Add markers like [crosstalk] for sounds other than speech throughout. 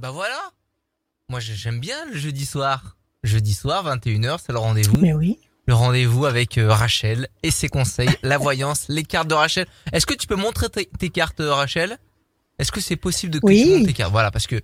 bah voilà. Moi, j'ai- j'aime bien le jeudi soir. Jeudi soir, 21h, c'est le rendez-vous. Mais oui. Le rendez-vous avec euh, Rachel et ses conseils, la voyance, les cartes de Rachel. Est-ce que tu peux montrer tes, tes cartes, euh, Rachel? Est-ce que c'est possible de Oui. tes cartes? Voilà, parce que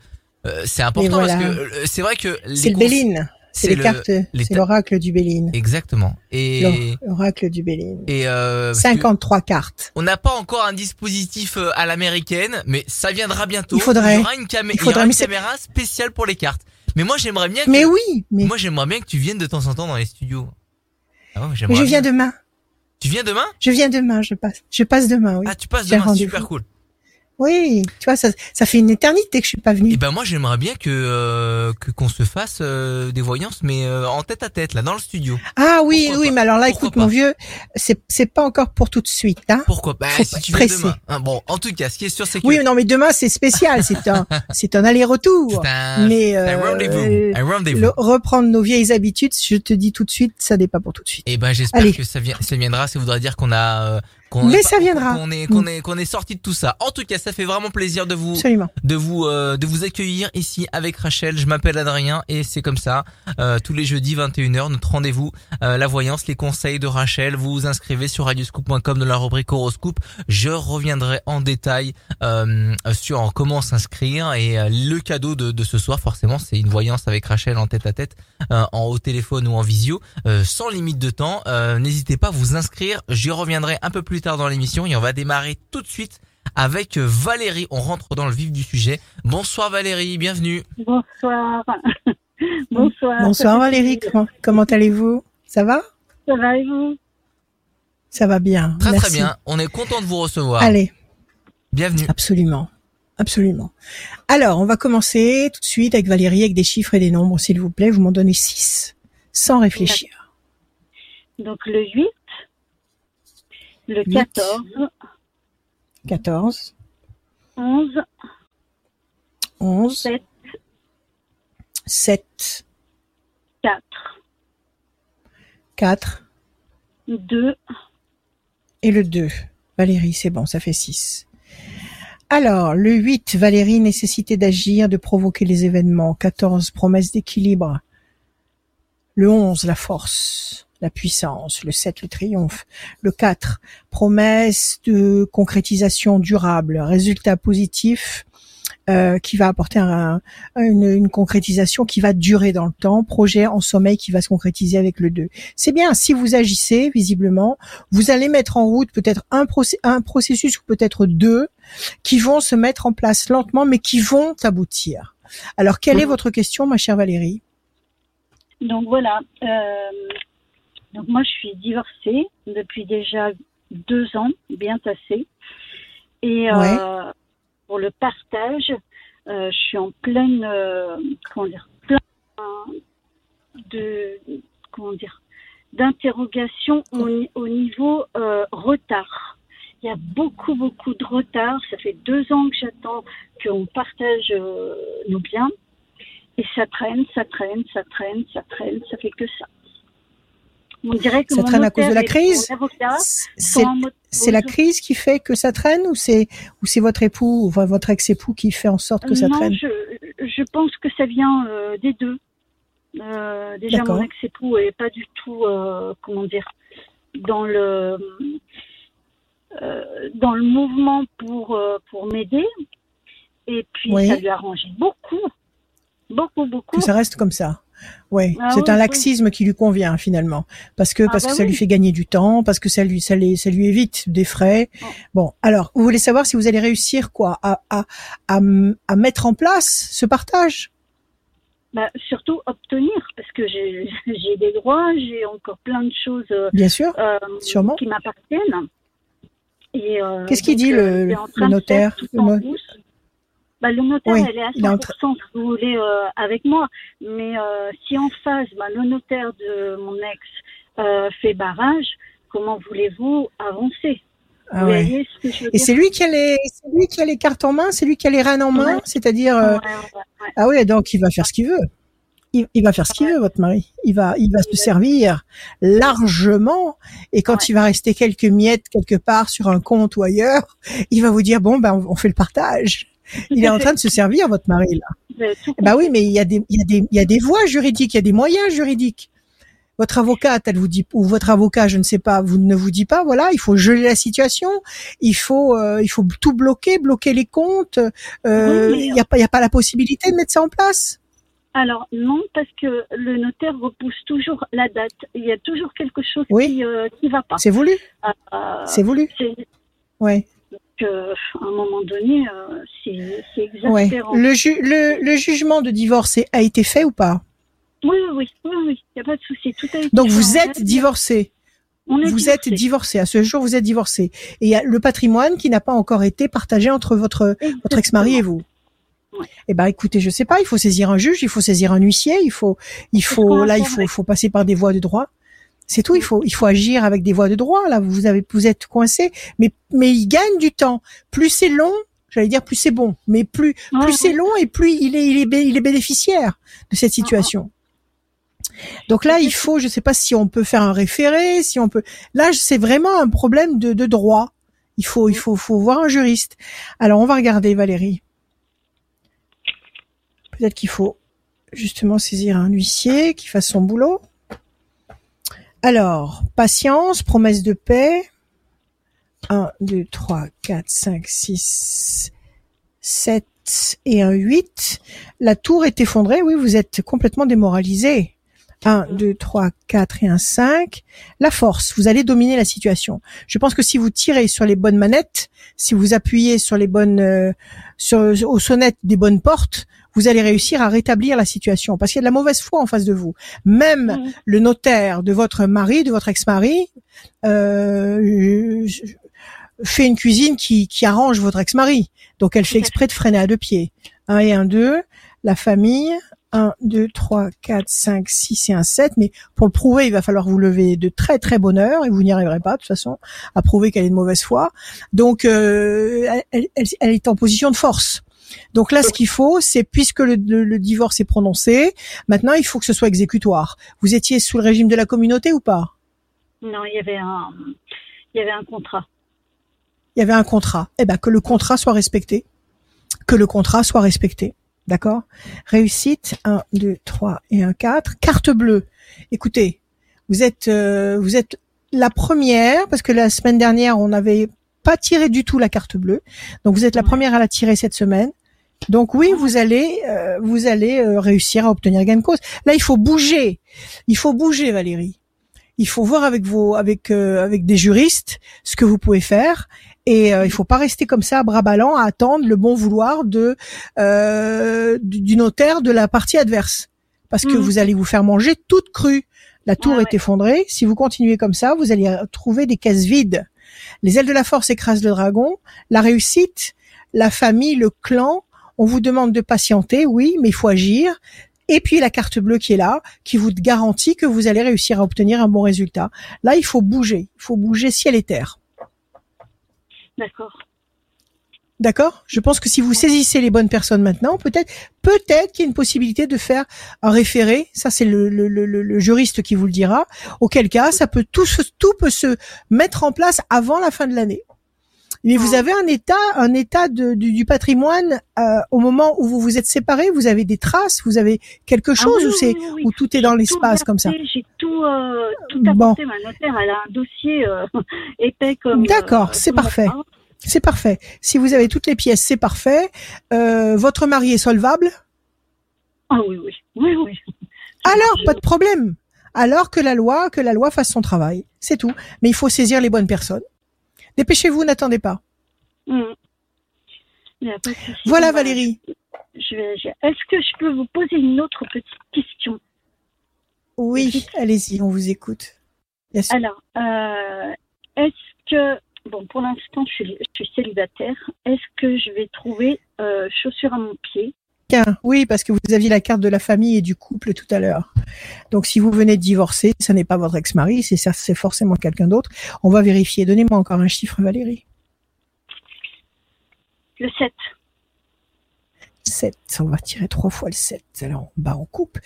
euh, c'est important, voilà. parce que euh, c'est vrai que les C'est le Béline. C'est les le- cartes, c'est l'oracle du Béline. Exactement. Et, L'oracle du Béline. et euh, parce que 53 cartes. on n'a pas encore un dispositif euh, à l'américaine, mais ça viendra bientôt. Il faudrait. Il y aura une, camé- Il il y faudrait, aura mais une c'est- caméra spéciale pour les cartes. Mais moi, j'aimerais bien. Que, Mais oui, mais, Moi, j'aimerais bien que tu viennes de temps en temps dans les studios. Ah ouais, mais je viens bien. demain. Tu viens demain? Je viens demain, je passe. Je passe demain, oui. Ah, tu passes demain, super cool. Oui, tu vois, ça, ça fait une éternité que je suis pas venue. Et ben moi j'aimerais bien que euh, que qu'on se fasse euh, des voyances mais euh, en tête à tête là dans le studio. Ah oui, Pourquoi oui, pas? mais alors là, Pourquoi écoute, pas? mon vieux, c'est c'est pas encore pour tout de suite, hein. Pourquoi Bah Faut si pas tu viens pressé. demain. Hein, bon, en tout cas, ce qui est sûr c'est que Oui, non, mais demain c'est spécial, c'est un, [laughs] c'est un aller-retour. un, Mais un euh, rendez-vous, un rendez-vous. le- reprendre nos vieilles habitudes, je te dis tout de suite, ça n'est pas pour tout de suite. Et ben j'espère Allez. que ça ça viendra, ça voudrait dire qu'on a euh, qu'on Mais est ça viendra. qu'on est qu'on est qu'on est sorti de tout ça. En tout cas, ça fait vraiment plaisir de vous Absolument. de vous euh, de vous accueillir ici avec Rachel. Je m'appelle Adrien et c'est comme ça euh, tous les jeudis 21h notre rendez-vous euh, la voyance les conseils de Rachel. Vous vous inscrivez sur radioscoop.com dans la rubrique horoscope. Je reviendrai en détail euh, sur comment s'inscrire et le cadeau de, de ce soir forcément c'est une voyance avec Rachel en tête à tête euh, en haut téléphone ou en visio euh, sans limite de temps. Euh, N'hésitez pas à vous inscrire. J'y reviendrai un peu plus tard dans l'émission et on va démarrer tout de suite avec euh, Valérie. On rentre dans le vif du sujet. Bonsoir Valérie, bienvenue. Bonsoir. [laughs] Bonsoir. Bonsoir Valérie, comment, comment allez-vous? Ça va? Ça va et vous? Ça va bien. Très merci. très bien. On est content de vous recevoir. Allez, Bienvenue. absolument. Absolument. Alors, on va commencer tout de suite avec Valérie, avec des chiffres et des nombres, s'il vous plaît. Vous m'en donnez 6, sans réfléchir. Donc le 8, le Huit. 14, 14, 11, 11, 7, 7, 4, 4 2, et le 2. Valérie, c'est bon, ça fait 6. Alors, le 8, Valérie, nécessité d'agir, de provoquer les événements. 14, promesse d'équilibre. Le 11, la force, la puissance. Le 7, le triomphe. Le 4, promesse de concrétisation durable. Résultat positif euh, qui va apporter un- une, une concrétisation qui va durer dans le temps. Projet en sommeil qui va se concrétiser avec le 2. C'est bien, si vous agissez, visiblement, vous allez mettre en route peut-être un, procé- un processus ou peut-être deux qui vont se mettre en place lentement, mais qui vont aboutir. Alors, quelle est Mhm. votre question, ma chère Valérie? Donc voilà. euh, donc moi je suis divorcée depuis déjà deux ans, bien passé. Et euh, pour le partage, euh, je suis en pleine, euh, comment dire, plein de, comment dire, d'interrogation au, au niveau euh, retard. Il y a beaucoup, beaucoup de retard. Ça fait deux ans que j'attends qu'on partage nos biens. Et ça traîne, ça traîne, ça traîne, ça traîne, ça fait que ça. On dirait que Ça traîne à cause de la crise C'est la crise qui fait que ça traîne ou c'est ou c'est votre époux ou votre ex-époux qui fait en sorte que ça non, traîne? je, je pense que ça vient euh, des deux. Euh, déjà, mon ex-époux est pas du tout, euh, comment dire, dans le euh, dans le mouvement pour euh, pour m'aider. Et puis Oui. ça lui a arrangé beaucoup, beaucoup, beaucoup. que ça reste comme ça. Ouais, Ah c'est oui, un oui. laxisme qui lui convient finalement, parce que Ah parce bah que ça oui. lui fait gagner du temps, parce que ça lui ça ça lui évite des frais. Oh. Bon, alors vous voulez savoir si vous allez réussir quoi à à à, m- à mettre en place ce partage? Bah, surtout obtenir, parce que [laughs] j'ai des droits, j'ai encore plein de choses euh, Bien sûr. euh, Sûrement. qui m'appartiennent. Euh, Qu'est-ce qu'il dit, le- notaire, le. Bah, le notaire, Oui, elle est à il est en 100%, si vous voulez, euh, avec moi. Mais euh, si en face, bah, le notaire de mon ex euh, fait barrage, comment voulez-vous avancer? Ah Vous ouais. voyez ce que je veux Et c'est lui qui a les c'est lui qui a les cartes en main, c'est lui qui a les rênes en main, Ouais. c'est-à-dire euh, Ouais, ah oui, donc il va faire ce qu'il veut. Il, il va faire ce qu'il veut, votre mari. Il va, il va se servir largement. Et quand il va rester quelques miettes quelque part sur un compte ou ailleurs, il va vous dire bon ben on fait le partage. Il est en train de se servir, votre mari là. Bah oui, mais il y a des, il y a des, il y a des voies juridiques, il y a des moyens juridiques. Votre avocate, elle vous dit, ou votre avocat, je ne sais pas, vous ne vous dit pas, voilà, il faut geler la situation, il faut, euh, il faut tout bloquer, bloquer les comptes. Euh, il n'y a pas, il y a pas la possibilité de mettre ça en place. Alors non, parce que le notaire repousse toujours la date. Il y a toujours quelque chose qui euh, qui va pas. C'est voulu. c'est voulu. Ouais. Donc, à un moment donné, c'est exaspérant. Le, le, le jugement de divorce a été fait ou pas? Oui, oui, oui, oui, il n'y a pas de souci. Tout a été Donc vous êtes divorcé. vous êtes divorcé. À ce jour, vous êtes divorcé. Et il y a le patrimoine qui n'a pas encore été partagé entre votre votre ex-mari et vous. Ouais. Eh ben, écoutez, je sais pas. Il faut saisir un juge, il faut saisir un huissier, il faut, il faut, là, il faut, faut passer par des voies de droit. C'est tout. Il faut, il faut agir avec des voies de droit. Là, vous avez, vous êtes coincé. Mais, mais il gagne du temps. Plus c'est long, j'allais dire plus c'est bon. Mais plus, plus c'est long et plus il est, il est, il est bénéficiaire de cette situation. Donc là, il faut, je ne sais pas si on peut faire un référé, si on peut. Là, c'est vraiment un problème de, de droit. Il faut, il faut, faut voir un juriste. Alors, on va regarder Valérie. Peut-être qu'il faut justement saisir un huissier qui fasse son boulot. Alors, patience, promesse de paix. 1, 2, 3, 4, 5, 6, 7 et un 8. La tour est effondrée. Oui, vous êtes complètement démoralisé. 1, 2, 3, 4 et un 5. La force, vous allez dominer la situation. Je pense que si vous tirez sur les bonnes manettes, si vous appuyez sur les bonnes, euh, sur, aux sonnettes des bonnes portes, vous allez réussir à rétablir la situation parce qu'il y a de la mauvaise foi en face de vous. Même mmh. le notaire de votre mari, de votre ex-mari, euh, fait une cuisine qui, qui arrange votre ex-mari. Donc elle fait exprès de freiner à deux pieds. Un et un deux. La famille, 1, 2, 3, 4, 5, 6 et un 7. Mais pour le prouver, il va falloir vous lever de très très bonne heure et vous n'y arriverez pas de toute façon à prouver qu'elle est de mauvaise foi. Donc euh, elle, est en position de force. Donc là, ce qu'il faut, c'est puisque le, le, divorce est prononcé, maintenant il faut que ce soit exécutoire. Vous étiez sous le régime de la communauté ou pas? Non, il y avait un, il y avait un contrat. Il y avait un contrat. Eh ben que le contrat soit respecté. Que le contrat soit respecté. D'accord? Réussite, 1, 2, 3 et 1, 4. Carte bleue. Écoutez, vous êtes, euh, vous êtes la première, parce que la semaine dernière, on n'avait pas tiré du tout la carte bleue. Donc vous êtes la première à la tirer cette semaine. Donc oui, vous allez, euh, vous allez euh, réussir à obtenir gain de cause. Là, il faut bouger. Il faut bouger, Valérie. Il faut voir avec vos, avec, avec des juristes ce que vous pouvez faire et euh, il faut pas rester comme ça, bras ballants, à attendre le bon vouloir de euh, du notaire de la partie adverse, parce que mhm. vous allez vous faire manger toute crue. La tour est effondrée. Si vous continuez comme ça, vous allez trouver des caisses vides. Les ailes de la force écrasent le dragon. La réussite, la famille, le clan. On vous demande de patienter, oui, mais il faut agir. Et puis la carte bleue qui est là, qui vous garantit que vous allez réussir à obtenir un bon résultat. Là, il faut bouger. Il faut bouger ciel et terre. D'accord. D'accord? Je pense que si vous saisissez les bonnes personnes maintenant, peut-être peut-être qu'il y a une possibilité de faire un référé. Ça, c'est le, le, le, le, juriste qui vous le dira. Auquel cas, ça peut tout, tout peut se mettre en place avant la fin de l'année. Mais vous ah. avez un état, un état de, du, patrimoine euh, au moment où vous vous êtes séparés. Vous avez des traces, vous avez quelque ah chose ou c'est où tout est dans l'espace comme ça? J'ai tout, euh, tout apporté. Ma notaire, elle a un dossier euh, [laughs] épais comme. D'accord, c'est parfait. C'est parfait. Si vous avez toutes les pièces, c'est parfait. Euh, votre mari est solvable? Ah oui, oui, oui, oui. Alors, pas de problème. Alors que la loi, que la loi fasse son travail, c'est tout. Mais il faut saisir les bonnes personnes. Dépêchez-vous, n'attendez pas. Mm. Voilà, Valérie. Est-ce que je peux vous poser une autre petite question? Oui, allez-y, on vous écoute. Alors, euh, est-ce que bon, pour l'instant, je suis, célibataire. Est-ce que je vais trouver euh, chaussures à mon pied? Oui, parce que vous aviez la carte de la famille et du couple tout à l'heure. Donc, si vous venez de divorcer, ça n'est pas votre ex-mari, c'est ça, c'est forcément quelqu'un d'autre. On va vérifier. Donnez-moi encore un chiffre, Valérie. Le 7. 7. On va tirer trois fois le 7. Alors, on bat, on coupe.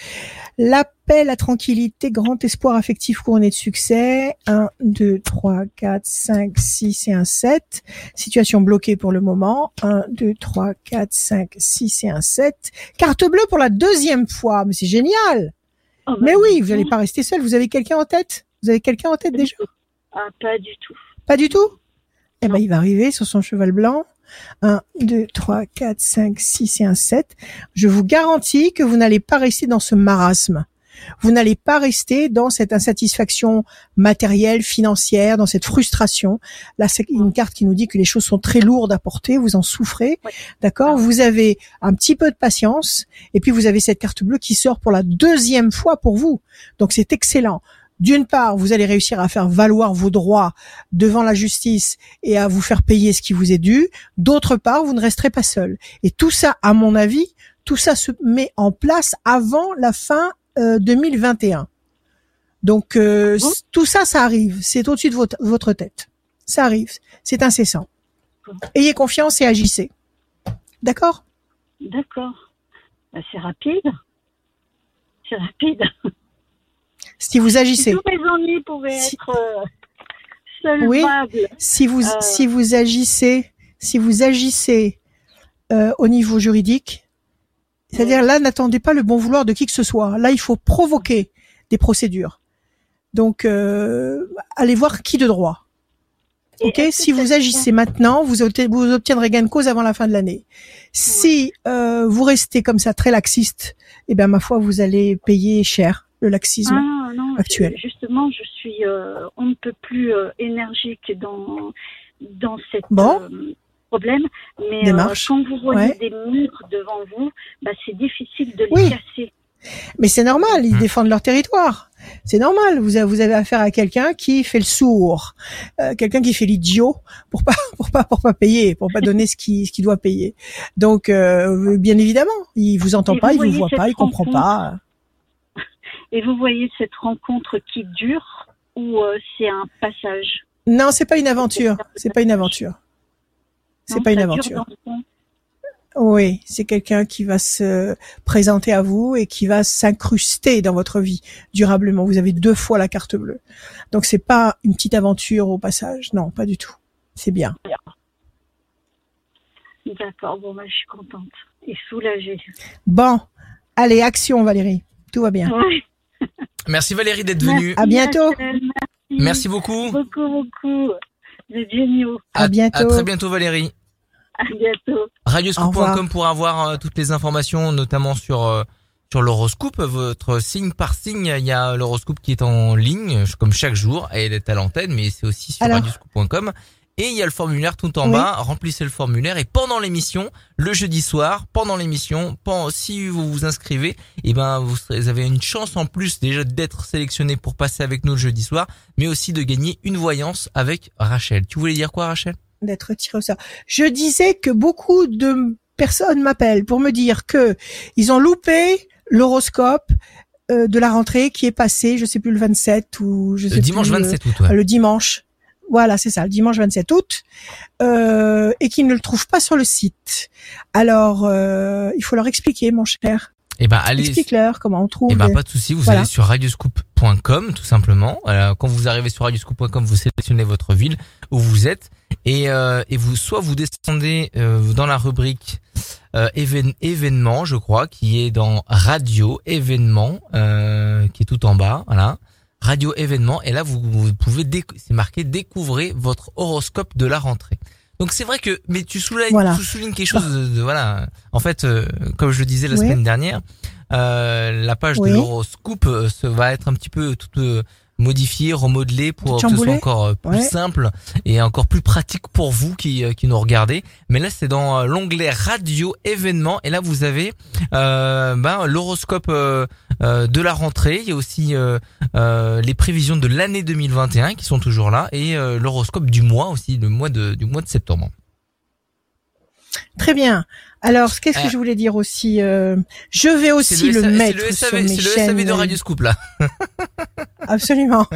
L'appel à tranquillité, grand espoir affectif couronné de succès. 1, 2, 3, 4, 5, 6 et un 7. Situation bloquée pour le moment. 1, 2, 3, 4, 5, 6 et un 7. Carte bleue pour la deuxième fois. Mais c'est génial! Oh, bah, Mais oui, vous n'allez pas rester seul. Vous avez quelqu'un en tête? Vous avez quelqu'un en tête déjà? Ah, pas du tout. Pas du tout? Eh ben, il va arriver sur son cheval blanc. 1, 2, 3, 4, 5, 6 et un 7. Je vous garantis que vous n'allez pas rester dans ce marasme. Vous n'allez pas rester dans cette insatisfaction matérielle, financière, dans cette frustration. Là, c'est une carte qui nous dit que les choses sont très lourdes à porter, vous en souffrez. D'accord? Vous avez un petit peu de patience et puis vous avez cette carte bleue qui sort pour la deuxième fois pour vous. Donc c'est excellent. D'une part, vous allez réussir à faire valoir vos droits devant la justice et à vous faire payer ce qui vous est dû. D'autre part, vous ne resterez pas seul. Et tout ça, à mon avis, tout ça se met en place avant la fin euh, 2021. Donc euh, tout ça, ça arrive. C'est au-dessus de votre, votre tête. Ça arrive. C'est incessant. Ayez confiance et agissez. D'accord? D'accord. Bah, c'est rapide. C'est rapide. [laughs] Si vous Si agissez, tous mes ennuis pouvaient Si- être euh, solvables. si vous Euh. si vous agissez, si vous agissez euh, au niveau juridique, c'est-à-dire là, n'attendez pas le bon vouloir de qui que ce soit. Là, il faut provoquer des procédures. Donc, euh, allez voir qui de droit. Ok, si vous agissez maintenant, vous obtiendrez gain de cause avant la fin de l'année. Si euh, vous restez comme ça très laxiste, eh bien ma foi, vous allez payer cher le laxisme. Ah non, actuel. je- justement, je suis, euh, on ne peut plus euh, énergique dans dans cette Bon. euh, problème. Mais euh, Démarche. quand vous voyez Ouais. des murs devant vous, bah, c'est difficile de les Oui. casser. Mais c'est normal, ils Hmm. défendent leur territoire. C'est normal. Vous avez, vous avez affaire à quelqu'un qui fait le sourd, euh, quelqu'un qui fait l'idiot pour pas [laughs] pour pas pour pas payer, pour pas donner ce qu'il ce qu'il doit payer. Donc euh, bien évidemment, il vous entend Et pas, vous il vous voit pas, il comprend pas. Et vous voyez cette rencontre qui dure ou euh, c'est un passage? Non, c'est pas une aventure. C'est pas une aventure. C'est pas une aventure. Oui, c'est quelqu'un qui va se présenter à vous et qui va s'incruster dans votre vie durablement. Vous avez deux fois la carte bleue. Donc c'est pas une petite aventure au passage. Non, pas du tout. C'est bien. D'accord, bon, bah, je suis contente et soulagée. Bon, allez, action Valérie. Tout va bien. Ouais. [laughs] Merci Valérie d'être venue. À bientôt. Merci. Merci beaucoup. beaucoup, beaucoup. Êtes géniaux. À bientôt. À très bientôt Valérie. À bientôt. Radioscoop.com pour avoir euh, toutes les informations, notamment sur euh, sur l'horoscope, votre signe par signe. Il y a l'horoscope qui est en ligne, comme chaque jour, et elle est à l'antenne, mais c'est aussi sur Alors. radioscoop.com. Et il y a le formulaire tout en Oui. bas. Remplissez le formulaire et pendant l'émission, le jeudi soir, pendant l'émission, si vous vous inscrivez, eh ben vous, serez- vous avez une chance en plus déjà d'être sélectionné pour passer avec nous le jeudi soir, mais aussi de gagner une voyance avec Rachel. Tu voulais dire quoi, Rachel? D'être tiré au sort. Je disais que beaucoup de personnes m'appellent pour me dire que ils ont loupé l'horoscope euh, de la rentrée qui est passé, je sais plus le 27 ou je sais Le dimanche plus, euh, 27 août. ouais. le dimanche. Voilà, c'est ça, le dimanche 27 août, euh, et qu'ils ne le trouvent pas sur le site. Alors, euh, il faut leur expliquer, mon cher. Eh ben allez. Explique-leur comment on trouve. Eh ben pas de souci, vous Voilà. allez sur radioscoop.com tout simplement. Euh, quand vous arrivez sur radioscoop.com, vous sélectionnez votre ville où vous êtes et euh, et vous soit vous descendez euh, dans la rubrique euh, évén- événements, je crois, qui est dans radio événements, euh, qui est tout en bas, voilà. Radio événements et là vous, vous pouvez c'est marqué découvrez votre horoscope de la rentrée. Donc c'est vrai que mais tu soulignes, Voilà. tu soulignes quelque chose de, de- voilà. En fait, euh, comme je le disais la Oui. semaine dernière, euh, la page Oui. de l'horoscope euh, va être un petit peu toute modifiée, remodelée pour que ce soit encore euh, plus Ouais. simple et encore plus pratique pour vous qui euh, qui nous regardez. Mais là c'est dans euh, l'onglet radio événements et là vous avez euh, ben, l'horoscope euh, euh, de la rentrée. Il y a aussi les prévisions de l'année 2021 qui sont toujours là et l'horoscope du mois aussi, le mois de du mois de septembre. Très bien. Alors, qu'est-ce que Euh, je voulais dire aussi euh, Je vais aussi le, SA mettre le sur SAV, mes c'est le chaînes. SAV de Radio Scoop là. [laughs] Absolument.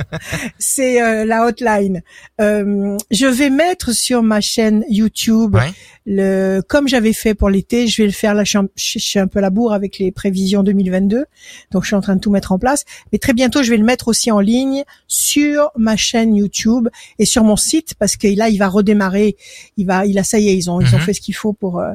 C'est euh, la hotline. Euh, je vais mettre sur ma chaîne YouTube Ouais. Le, comme j'avais fait pour l'été, je vais le faire. Là, je suis, un, peu à la bourre avec les prévisions 2022, donc je suis en train de tout mettre en place. Mais très bientôt, je vais le mettre aussi en ligne sur ma chaîne YouTube et sur mon site parce que là, il va redémarrer. Il va, il a ça y est, ils ont, ils ont mhm. fait ce qu'il faut pour euh,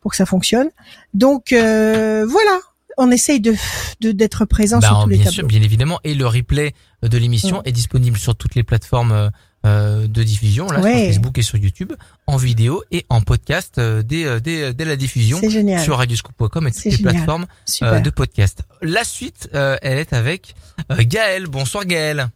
pour que ça fonctionne. Donc euh, voilà, on essaye de d'être présent bah, sur tous les bien Sûr, bien évidemment, et le replay de l'émission mm. est disponible sur toutes les plateformes euh, euh, de diffusion, là, sur Facebook et sur YouTube, en vidéo et en podcast euh, dès, dès, dès, la diffusion sur radioscoop.com et toutes les plateformes de podcast. La suite, elle est avec Gaël. Bonsoir Gaël.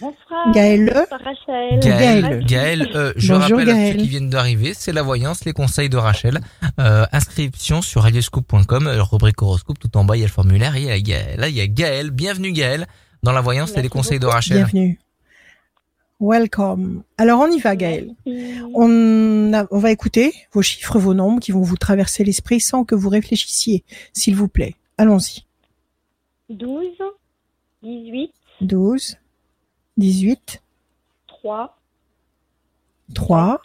Bonsoir. Gaël. Rachel. Gaël. Gaël. Euh, je rappelle à ceux qui viennent d'arriver, c'est la voyance, les conseils de Rachel. Euh, inscription sur radioscope.com, euh, rubrique horoscope, tout en bas il y a le formulaire. Et il y a, là il y a Gaël. Bienvenue Gaël dans la voyance et les conseils de Rachel. Bienvenue. Welcome. Alors on y va Gaël. On, on va écouter vos chiffres, vos nombres qui vont vous traverser l'esprit sans que vous réfléchissiez, s'il vous plaît. Allons-y. 12, 18, 12, 18. 3. 3.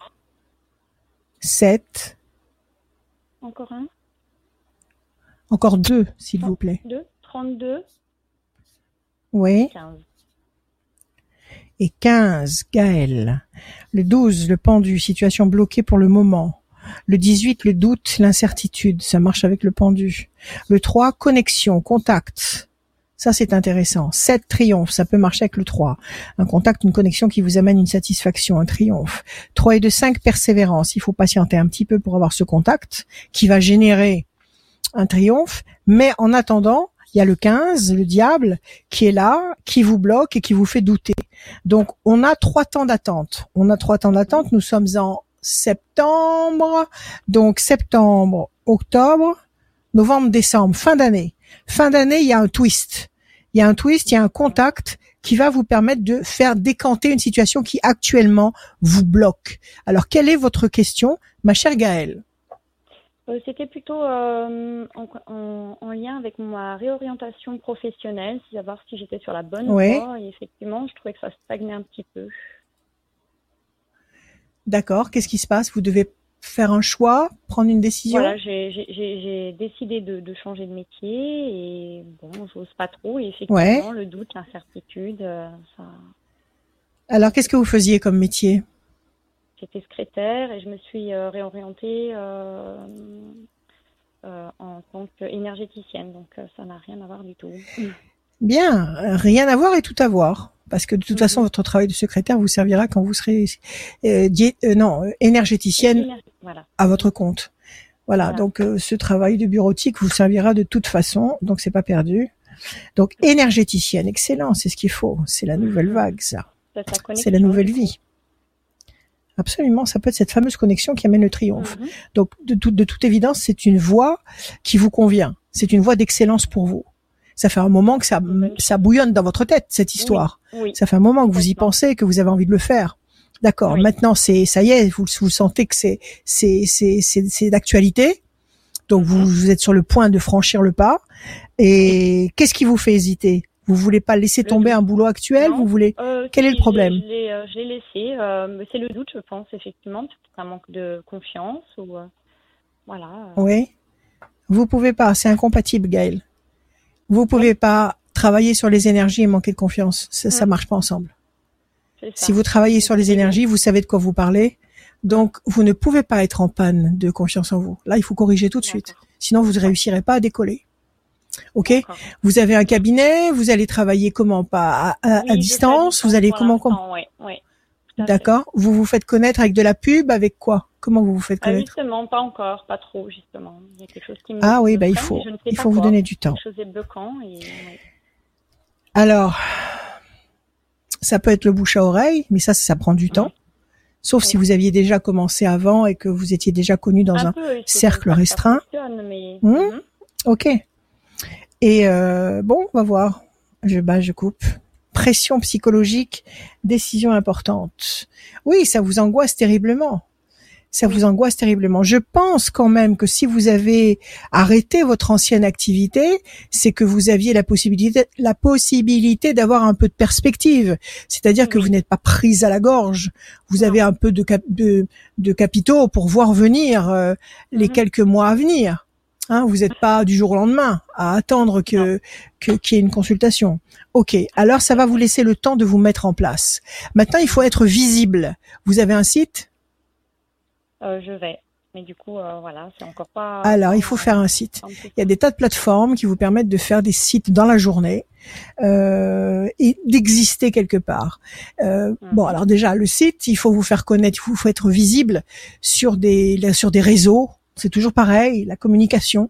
7. Encore un. Encore deux, s'il vous plaît. 2. 32. Oui. 15. Et 15, Gaël. Le 12, le pendu, situation bloquée pour le moment. Le 18, le doute, l'incertitude, ça marche avec le pendu. Le 3, connexion, contact. Ça, c'est intéressant. 7 triomphe, ça peut marcher avec le 3. Un contact, une connexion qui vous amène une satisfaction, un triomphe. 3 et de 5, persévérance. Il faut patienter un petit peu pour avoir ce contact qui va générer un triomphe. Mais en attendant, il y a le 15, le diable, qui est là, qui vous bloque et qui vous fait douter. Donc, on a trois temps d'attente. On a trois temps d'attente. Nous sommes en septembre. Donc, septembre, octobre, novembre, décembre, fin d'année. Fin d'année, il y a un twist. Il y a un twist, il y a un contact qui va vous permettre de faire décanter une situation qui actuellement vous bloque. Alors, quelle est votre question, ma chère Gaëlle? Euh, C'était plutôt euh, en, lien avec ma réorientation professionnelle, savoir si j'étais sur la bonne voie. Et effectivement, je trouvais que ça stagnait un petit peu. D'accord. Qu'est-ce qui se passe? Vous devez faire un choix, prendre une décision? Voilà, j'ai décidé de, changer de métier et bon, j'ose pas trop. Et effectivement, le doute, l'incertitude, euh, ça. Alors, qu'est-ce que vous faisiez comme métier? J'étais secrétaire et je me suis euh, réorientée euh, en tant qu'énergéticienne. Donc, ça n'a rien à voir du tout. [laughs] Bien, rien à voir et tout à voir parce que de toute façon, votre travail de secrétaire vous servira quand vous serez euh, euh, non énergéticienne à votre compte. Voilà, donc euh, ce travail de bureautique vous servira de toute façon, donc c'est pas perdu. Donc énergéticienne, excellent, c'est ce qu'il faut, c'est la nouvelle mhm. vague ça. C'est la nouvelle vie. Absolument, ça peut être cette fameuse connexion qui amène le triomphe. Mhm. Donc de, de toute évidence, c'est une voie qui vous convient. C'est une voie d'excellence pour vous ça fait un moment que ça, ça bouillonne dans votre tête cette histoire. Ça fait un moment que vous y pensez, que vous avez envie de le faire. D'accord. Maintenant, c'est ça y est, vous, vous sentez que c'est c'est c'est c'est d'actualité. Donc vous, vous êtes sur le point de franchir le pas. Et qu'est-ce qui vous fait hésiter? Vous voulez pas laisser tomber un boulot actuel Vous voulez euh, Quel est le problème Je l'ai euh, laissé. Euh, c'est le doute, je pense effectivement, c'est un manque de confiance ou voilà. Oui. Vous pouvez pas, c'est incompatible, Gaël. Vous pouvez pas travailler sur les énergies et manquer de confiance. Ça, ça marche pas ensemble. Si vous travaillez sur les énergies, vous savez de quoi vous parlez. Donc, vous ne pouvez pas être en panne de confiance en vous. Là, il faut corriger tout de suite. Sinon, vous ne réussirez pas à décoller. Ok Vous avez un cabinet, vous allez travailler comment Pas à, distance Vous allez comment, comment D'accord. Vous vous faites connaître avec de la pub, avec quoi? Comment vous vous faites ah, connaître? Justement, pas encore, pas trop justement. Il y a quelque chose qui me Ah oui, bah il faut, il faut vous donner du temps. Quelque chose est bloquant. Et... Alors, ça peut être le bouche à oreille, mais ça, ça prend du temps. Sauf si vous aviez déjà commencé avant et que vous étiez déjà connu dans un, cercle restreint. Mais... Hum? Mhm. Ok. Et euh, bon, on va voir. Je bats, je coupe pression psychologique, décision importante. Oui, ça vous angoisse terriblement. Ça vous angoisse terriblement. Je pense quand même que si vous avez arrêté votre ancienne activité, c'est que vous aviez la possibilité, la possibilité d'avoir un peu de perspective. C'est-à-dire que vous n'êtes pas prise à la gorge. Vous avez un peu de, de, de capitaux pour voir venir euh, les mhm. quelques mois à venir. Hein, vous n'êtes pas du jour au lendemain à attendre que qu'il y ait une consultation. Ok, alors ça va vous laisser le temps de vous mettre en place. Maintenant, il faut être visible. Vous avez un site? Euh, Je vais. Mais du coup, euh, voilà, c'est encore pas. Alors, il faut faire un site. Il y a des tas de plateformes qui vous permettent de faire des sites dans la journée euh, et d'exister quelque part. Euh, mhm. Bon, alors déjà, le site, il faut vous faire connaître, il faut être visible sur des sur des réseaux c'est toujours pareil, la communication.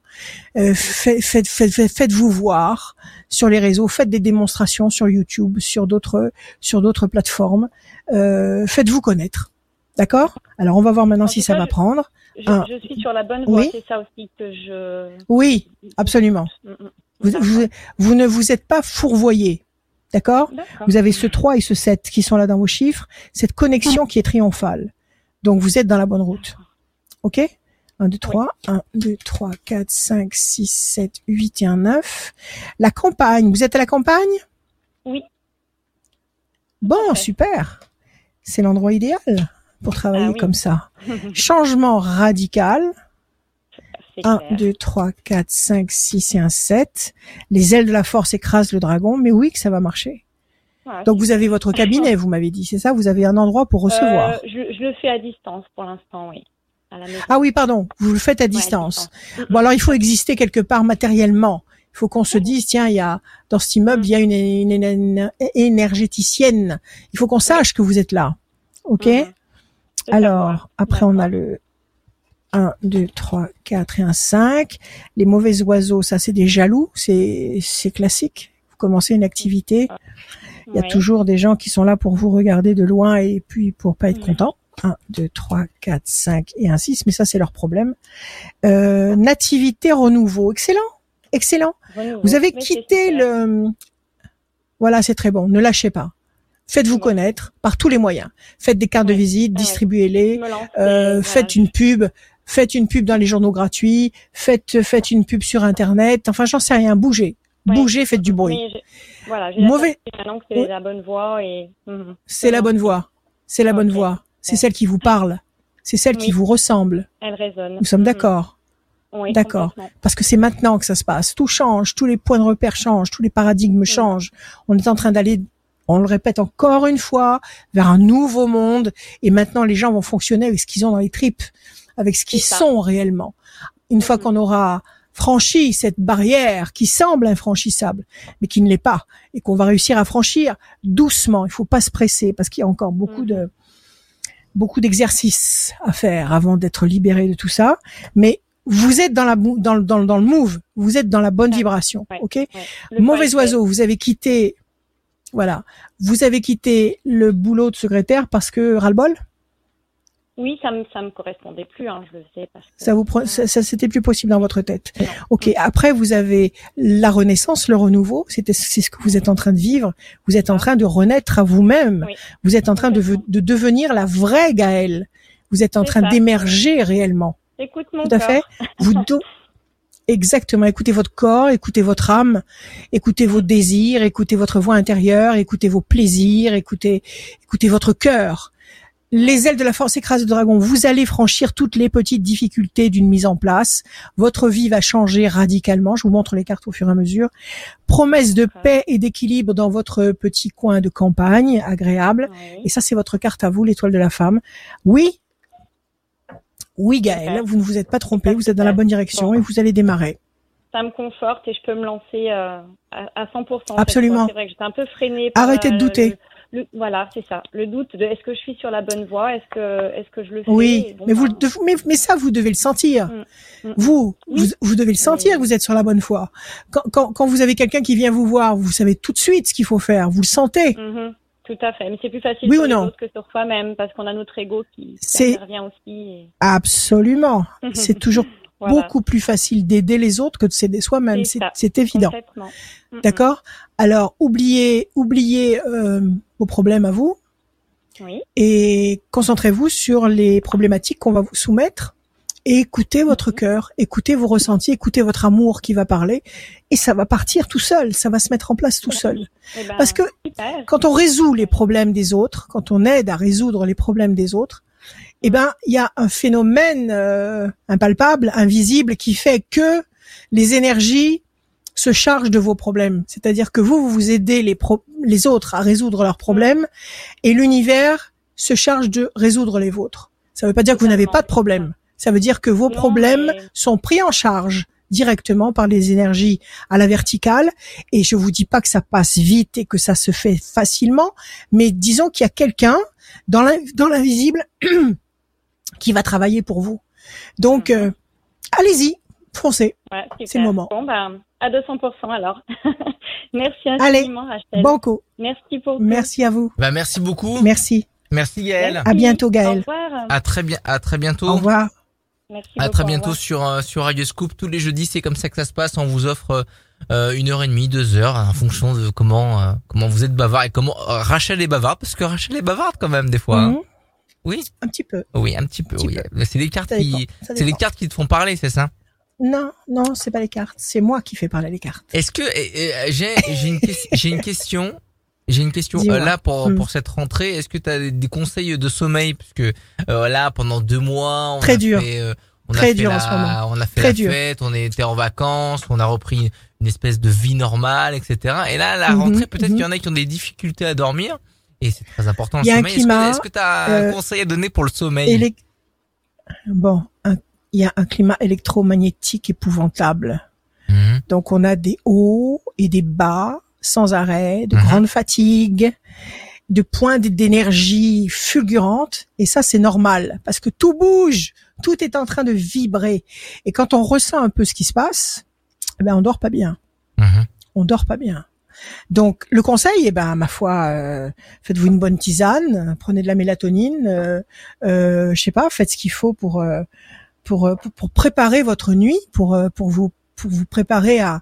Euh, faites, faites, faites, vous voir sur les réseaux, faites des démonstrations sur YouTube, sur d'autres, sur d'autres plateformes. Euh, faites-vous connaître. D'accord? Alors on va voir maintenant si ça va prendre. Je, suis sur la bonne voie, c'est ça aussi que je. Oui, absolument. Mm, mm. Vous, vous, ne vous êtes pas fourvoyé. D'accord? Vous avez ce 3 et ce 7 qui sont là dans vos chiffres, cette connexion qui est triomphale. Donc vous êtes dans la bonne route. OK? 1, 2, 3, 1, 2, 3, 4, 5, 6, 7, 8 et un 9. La campagne, vous êtes à la campagne? Oui. Bon, super. C'est l'endroit idéal pour travailler ah comme ça. [laughs] Changement radical. 1, 2, 3, 4, 5, 6 et un 7. Les ailes de la force écrasent le dragon, mais oui que ça va marcher. Donc vous avez votre cabinet, vous m'avez dit, c'est ça? Vous avez un endroit pour recevoir. Euh, je, je, le fais à distance pour l'instant, oui. Ah oui, pardon, vous le faites à distance. Bon, alors il faut exister quelque part matériellement. Il faut qu'on se dise, tiens, il y a dans cet immeuble, il y a une, une, énergéticienne. Il faut qu'on sache que vous êtes là. OK. Alors, après, on a le 1, 2, 3, 4 et un 5. Les mauvais oiseaux, ça, c'est des jaloux. C'est classique. Vous commencez une activité. Il y a toujours des gens qui sont là pour vous regarder de loin et puis pour pas être contents. 1, 2, 3, 4, 5 et un 6, mais ça c'est leur problème. Euh, nativité, renouveau, excellent, excellent. Vous avez quitté le... Voilà, c'est très bon, ne lâchez pas. Faites-vous connaître par tous les moyens. Faites des cartes de visite, distribuez-les, euh, faites une pub, faites une pub dans les journaux gratuits, faites faites une pub sur internet. Enfin, j'en sais rien. Bougez, bougez, faites du bruit. Voilà, Mauvais. C'est la bonne et. Mhm. C'est la bonne voix. C'est la bonne voix c'est celle qui vous parle, c'est celle qui vous ressemble. Elle résonne. Nous sommes d'accord. Oui, D'accord. Parce que c'est maintenant que ça se passe. Tout change, tous les points de repère changent, tous les paradigmes changent. On est en train d'aller, on le répète encore une fois, vers un nouveau monde. Et maintenant, les gens vont fonctionner avec ce qu'ils ont dans les tripes, avec ce qu'ils sont réellement. Une fois qu'on aura franchi cette barrière qui semble infranchissable, mais qui ne l'est pas, et qu'on va réussir à franchir doucement. Il faut pas se presser parce qu'il y a encore beaucoup de beaucoup d'exercices à faire avant d'être libéré de tout ça, mais vous êtes dans la dans, dans, dans le move, vous êtes dans la bonne vibration, ok? Mauvais oiseau, vous avez quitté, voilà, vous avez quitté le boulot de secrétaire parce que ras-le-bol? Oui, ça me ça me correspondait plus, hein, je le sais. Parce que... Ça vous ça, ça c'était plus possible dans votre tête. Ok. Après, vous avez la renaissance, le renouveau. C'était c'est ce que vous êtes en train de vivre. Vous êtes en train de renaître à vous-même. Vous êtes en train de, de devenir la vraie Gaëlle. Vous êtes en train d'émerger réellement. Écoute mon Tout à fait. Vous [laughs] Exactement. Écoutez votre corps, écoutez votre âme, écoutez vos désirs, écoutez votre voix intérieure, écoutez vos plaisirs, écoutez, écoutez votre cœur les ailes de la force écrase de dragon, vous allez franchir toutes les petites difficultés d'une mise en place. Votre vie va changer radicalement. Je vous montre les cartes au fur et à mesure. Promesse de paix et d'équilibre dans votre petit coin de campagne, agréable. Et ça, c'est votre carte à vous, l'étoile de la femme. Oui, oui, Gaëlle, vous ne vous êtes pas trompé. Vous êtes dans la bonne direction et vous allez démarrer. Ça me conforte et je peux me lancer euh, à, 100%. Absolument. C'est vrai que j'étais un peu freinée. Arrêtez de douter voilà, c'est ça. Le doute de est-ce que je suis sur la bonne voie, est-ce que est-ce que je le fais Oui, mais vous bah, mais, mais ça vous devez le sentir. Mm, mm. Vous, vous, devez le sentir que vous êtes sur la bonne voie. Quand quand, quand vous avez quelqu'un qui vient vous voir, vous savez tout de suite ce qu'il faut faire, vous le sentez. Mm-hmm. Tout à fait, mais c'est plus facile oui sur ou non? que sur soi-même parce qu'on a notre ego qui, qui intervient aussi. Absolument. [laughs] c'est toujours beaucoup plus facile d'aider les autres que de s'aider soi-même. C'est évident. D'accord? Alors, oubliez, oubliez euh, vos problèmes à vous. Oui. Et concentrez-vous sur les problématiques qu'on va vous soumettre et écoutez votre cœur, écoutez vos ressentis, écoutez votre amour qui va parler et ça va partir tout seul, ça va se mettre en place tout seul. Eh ben, Parce que quand on résout les problèmes des autres, quand on aide à résoudre les problèmes des autres, eh ben il y a un phénomène euh, impalpable, invisible qui fait que les énergies se chargent de vos problèmes. C'est-à-dire que vous, vous vous aidez les, pro- les autres à résoudre leurs problèmes et l'univers se charge de résoudre les vôtres. Ça ne veut pas dire que vous n'avez pas de problème. Ça veut dire que vos problèmes sont pris en charge directement par les énergies à la verticale. Et je vous dis pas que ça passe vite et que ça se fait facilement, mais disons qu'il y a quelqu'un dans l'invisible qui va travailler pour vous. Donc, euh, allez-y, foncez. Ouais, c'est le moment. Bon, ben, à 200% alors. [laughs] Merci Allez, infiniment, Rachel. Banco. Merci pour tout. Merci à vous. Bah merci beaucoup. Merci. Merci Gaël. À bientôt, Au Gaël. revoir. À très bien, à très bientôt. Au revoir. Merci À beaucoup, très au bientôt sur euh, sur Radio Scoop tous les jeudis. C'est comme ça que ça se passe. On vous offre euh, une heure et demie, deux heures, en fonction de comment euh, comment vous êtes bavard et comment euh, Rachel est bavarde, parce que Rachel est bavarde quand même des fois. hein. Mhm. Oui, Un petit peu. oui, un petit peu. Petit oui. peu. C'est les cartes Ça qui, c'est les cartes qui te font parler, c'est ça? Non, non, c'est pas les cartes. C'est moi qui fais parler les cartes. Est-ce que eh, j'ai [laughs] j'ai une question j'ai une question. Euh, là pour Hmm. pour cette rentrée. Est-ce que tu as des, des conseils de sommeil? Parce que euh, là pendant deux mois on Très a dur. fait, euh, on Très a fait dur en la, ce moment. on a fait Très la dur. fête, on était en vacances, on a repris une espèce de vie normale, etc. Et là la Mhm, rentrée peut-être mhm. qu'il y en a qui ont des difficultés à dormir et c'est très important le Il y a un sommeil. Climat, Est-ce que tu as un euh, conseil à donner pour le sommeil. Bon, un- il y a un climat électromagnétique épouvantable. Mhm. Donc on a des hauts et des bas sans arrêt, de Mhm. grandes fatigues, de points d'énergie fulgurantes. Et ça, c'est normal parce que tout bouge, tout est en train de vibrer. Et quand on ressent un peu ce qui se passe, eh ben on dort pas bien. Mhm. On dort pas bien. Donc le conseil, eh ben ma foi, euh, faites-vous une bonne tisane, prenez de la mélatonine, euh, euh, je sais pas, faites ce qu'il faut pour euh, pour, euh, pour pour préparer votre nuit, pour pour vous pour vous préparer à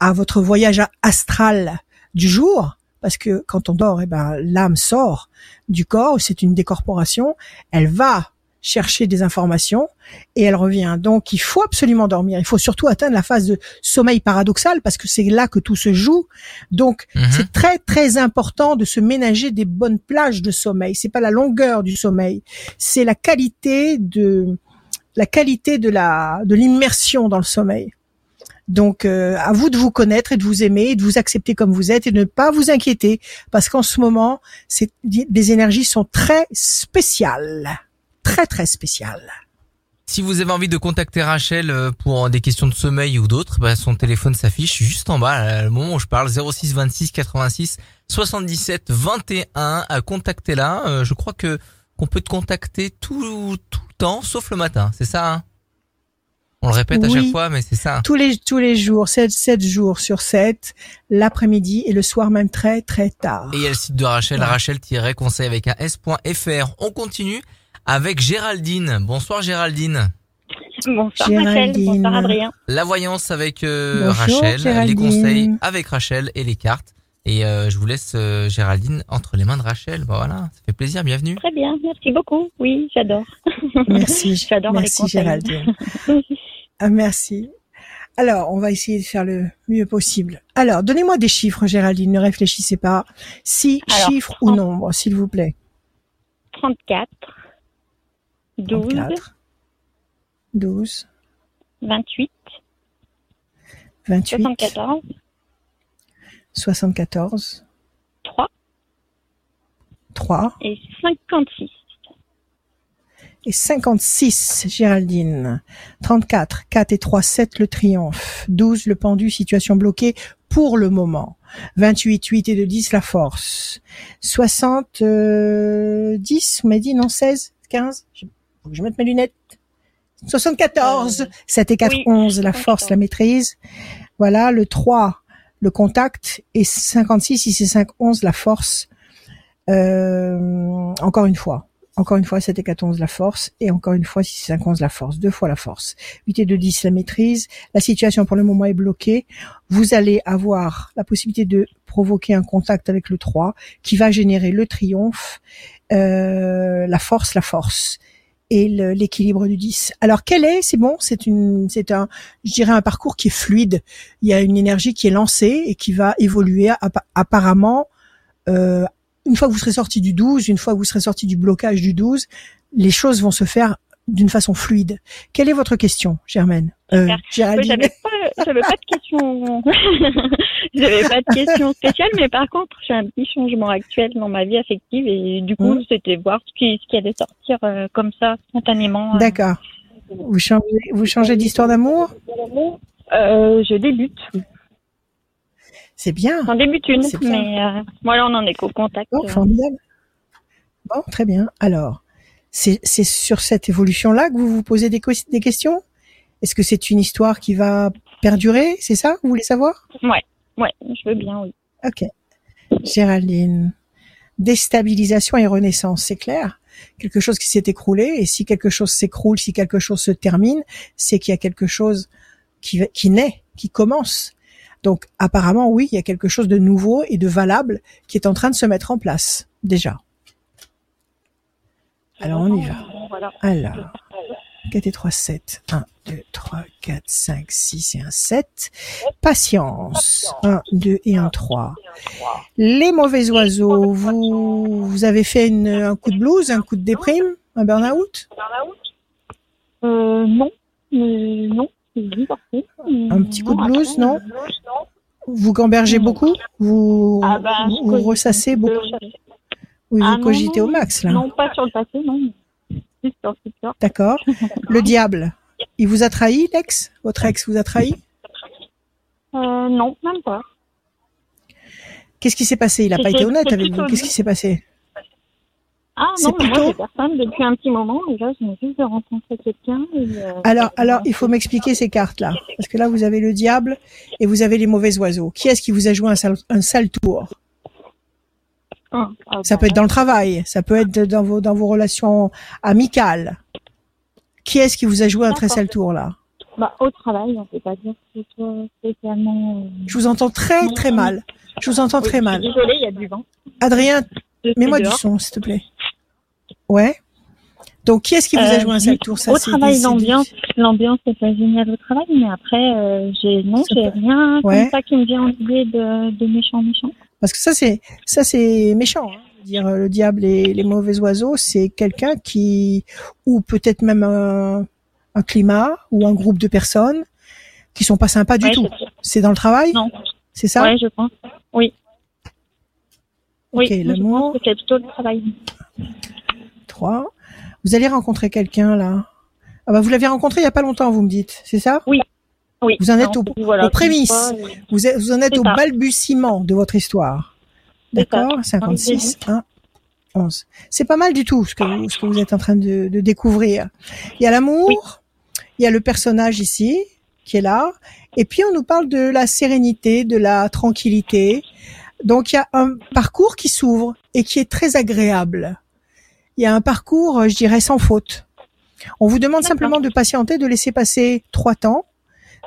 à votre voyage astral du jour, parce que quand on dort, eh ben l'âme sort du corps, c'est une décorporation, elle va chercher des informations et elle revient. Donc il faut absolument dormir. Il faut surtout atteindre la phase de sommeil paradoxal parce que c'est là que tout se joue. Donc Mhm. c'est très très important de se ménager des bonnes plages de sommeil. C'est pas la longueur du sommeil, c'est la qualité de la qualité de la de l'immersion dans le sommeil. Donc euh, à vous de vous connaître et de vous aimer et de vous accepter comme vous êtes et de ne pas vous inquiéter parce qu'en ce moment, c'est les énergies sont très spéciales, très très spéciales. Si vous avez envie de contacter Rachel euh, pour des questions de sommeil ou d'autres, bah, son téléphone s'affiche juste en bas, à le moment où je parle, 06 26 86 77 21. À contacter là. Euh, je crois que qu'on peut te contacter tout tout le temps, sauf le matin. C'est ça. Hein? On le répète à Oui. chaque fois, mais c'est ça. Tous les tous les jours, 7 7 jours sur 7, l'après-midi et le soir même très très tard. Et il y a le site de Rachel, Ouais. rachel-conseil avec un s.fr. On continue avec Géraldine. Bonsoir Géraldine. Bonsoir Rachel, Géraldine. bonsoir Adrien. La voyance avec euh, Bonjour, Rachel, les Géraldine. conseils avec Rachel et les cartes. Et euh, je vous laisse euh, Géraldine entre les mains de Rachel. Bah voilà, ça fait plaisir, bienvenue. Très bien, merci beaucoup. Oui, j'adore. Merci, [laughs] J'adore les conseils. Géraldine. [laughs] Ah, merci. Alors, on va essayer de faire le mieux possible. Alors, donnez-moi des chiffres, Géraldine. Ne réfléchissez pas. Six Alors, chiffres ou nombres, s'il vous plaît. 34, 12, 34, 12, 28, 28, 74, 74, 3 3 et 56. et 56, Géraldine. 34, 4 et 3, 7, le triomphe. 12, le pendu, situation bloquée pour le moment. 28, 8 et 2, 10, la force. 60, euh, 10, vous m'avez dit, non, 16, 15? Je- Faut que je mette mes lunettes. 74, Euh, 7 et 4, oui, 11, la 74. force, la maîtrise. Voilà, le 3, le contact, et 56, 6 et 5, 11, la force. Euh, encore une fois. Encore une fois, 7 et 14 la force, et encore une fois 6 et 5 11 la force, deux fois la force. 8 et 2 10 la maîtrise. La situation pour le moment est bloquée. Vous allez avoir la possibilité de provoquer un contact avec le 3 qui va générer le triomphe, euh, la force, la force et l'équilibre du 10. Alors quel est C'est bon, c'est une, c'est un, je dirais un parcours qui est fluide. Il y a une énergie qui est lancée et qui va évoluer apparemment. Euh, une fois que vous serez sorti du 12, une fois que vous serez sorti du blocage du 12, les choses vont se faire d'une façon fluide. Quelle est votre question, Germaine? Euh, J'avais pas, j'avais pas de question, [laughs] j'avais pas de question spéciale, mais par contre, j'ai un petit changement actuel dans ma vie affective et du coup, mmh. c'était voir ce qui, ce qui allait sortir euh, comme ça spontanément. Euh. D'accord. Vous changez, vous changez d'histoire d'amour? Euh, Je débute. C'est bien. On débute une, mais voilà, on en est qu'au contact. Oh, formidable. Bon, très bien. Alors, c'est sur cette évolution-là que vous vous posez des, des questions? Est-ce que c'est une histoire qui va perdurer? C'est ça Vous voulez savoir? Ouais, ouais, je veux bien, oui. Ok. Géraldine, déstabilisation et renaissance, c'est clair Quelque chose qui s'est écroulé, et si quelque chose s'écroule, si quelque chose se termine, c'est qu'il y a quelque chose qui, qui naît, qui commence. Donc apparemment, oui, il y a quelque chose de nouveau et de valable qui est en train de se mettre en place, déjà. Alors on y va. Alors, 4 et 3, 7. 1, 2, 3, 4, 5, 6 et un 7. Patience. 1, 2 et un 3. Les mauvais oiseaux, vous, vous avez fait une, un coup de blues, un coup de déprime, un burn-out? Euh, Non, mais non. Un petit coup de blues, non? Vous gambergez beaucoup? Vous, ah bah, vous ressassez beaucoup? Oui, vous ah cogitez au max, là. Non, pas sur le passé, non. D'accord. [laughs] Le diable, il vous a trahi, l'ex? Votre ex vous a trahi? Euh, Non, même pas. Qu'est-ce qui s'est passé? Il n'a pas été honnête avec vous. Qu'est-ce qui s'est passé? Ah non, mais moi j'ai personne depuis un petit moment. Déjà, je viens juste de rencontrer quelqu'un. Euh, alors, alors, il faut m'expliquer ces cartes-là, parce que là, vous avez le diable et vous avez les mauvais oiseaux. Qui est-ce qui vous a joué un sale, un sale tour? Ça peut être dans le travail, ça peut être dans vos dans vos relations amicales. Qui est-ce qui vous a joué un très sale tour là? Bah, au travail, on peut pas dire que ce soit spécialement. Euh, je vous entends très très mal. Je vous entends très mal. Désolée, il y a du vent. Adrien, mets-moi du son, s'il te plaît. Ouais. Donc, qui est-ce qui vous a euh, joué un sale tour? ça, Au travail, l'ambiance, l'ambiance est pas géniale au travail, mais après, euh, j'ai non, j'ai rien comme ça qui me vient en idée de, de méchant méchant. Parce que ça, c'est ça, c'est méchant. Hein. Dire euh, le diable et les mauvais oiseaux, c'est quelqu'un qui, ou peut-être même un, un, climat ou un groupe de personnes qui sont pas sympas du tout. C'est dans le travail? Non. C'est ça? Oui, je pense. Oui. Ok, l'amour. C'est plutôt le travail. Vous allez rencontrer quelqu'un là. Ah bah vous l'avez rencontré il y a pas longtemps, vous me dites, c'est ça? Oui. Oui. Vous en êtes au, aux prémices. vous, êtes, vous en êtes au balbutiement de votre histoire. D'accord 56, 1, 11. C'est pas mal du tout ce que vous, ce que vous êtes en train de, de découvrir. Il y a l'amour, il y a le personnage ici qui est là, et puis on nous parle de la sérénité, de la tranquillité. Donc il y a un parcours qui s'ouvre et qui est très agréable il y a un parcours, je dirais, sans faute. On vous demande simplement de patienter, de laisser passer trois temps.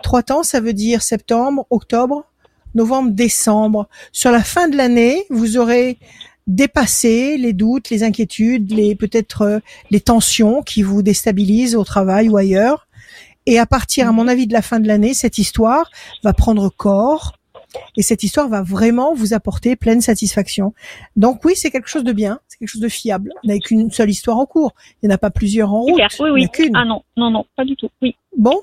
Trois temps, ça veut dire septembre, octobre, novembre, décembre. Sur la fin de l'année, vous aurez dépassé les doutes, les inquiétudes, les peut-être euh, les tensions qui vous déstabilisent au travail ou ailleurs. Et à partir, à mon avis, de la fin de l'année, cette histoire va prendre corps, et cette histoire va vraiment vous apporter pleine satisfaction. Donc oui, c'est quelque chose de bien, c'est quelque chose de fiable. On n'a qu'une seule histoire en cours. Il n'y en a pas plusieurs en route. Oui, oui. Il Ah non, non, non, pas du tout. Oui. Bon,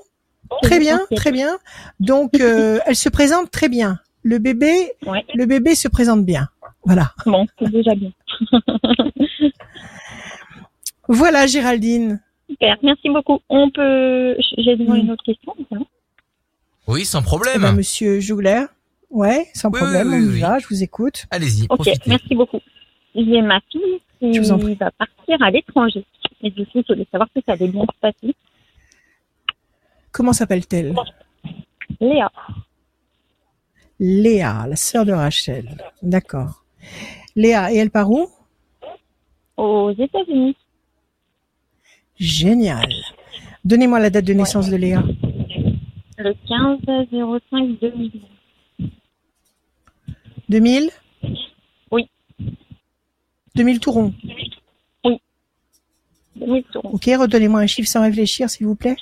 très bien, très bien. Donc euh, [laughs] elle se présente très bien. Le bébé, le bébé se présente bien. Voilà. Bon, c'est déjà bien. [laughs] voilà, Géraldine. Super, merci beaucoup. On peut, j'ai demandé une autre question. Oui, sans problème. Eh ben, monsieur Jougler. Ouais, sans problème, on y va, je vous écoute. Allez-y. Ok, merci beaucoup. J'ai ma fille qui va partir à l'étranger. Et du coup, je voulais savoir si ça allait bien se passer. Comment s'appelle-t-elle Léa. Léa, la sœur de Rachel. D'accord. Léa, et elle part où Aux États-Unis. Génial. Donnez-moi la date de naissance de Léa. Le 15 05 2000. 2000 Oui. 2000 tout rond. 2000 tours. Ok, redonnez-moi un chiffre sans réfléchir, s'il vous plaît.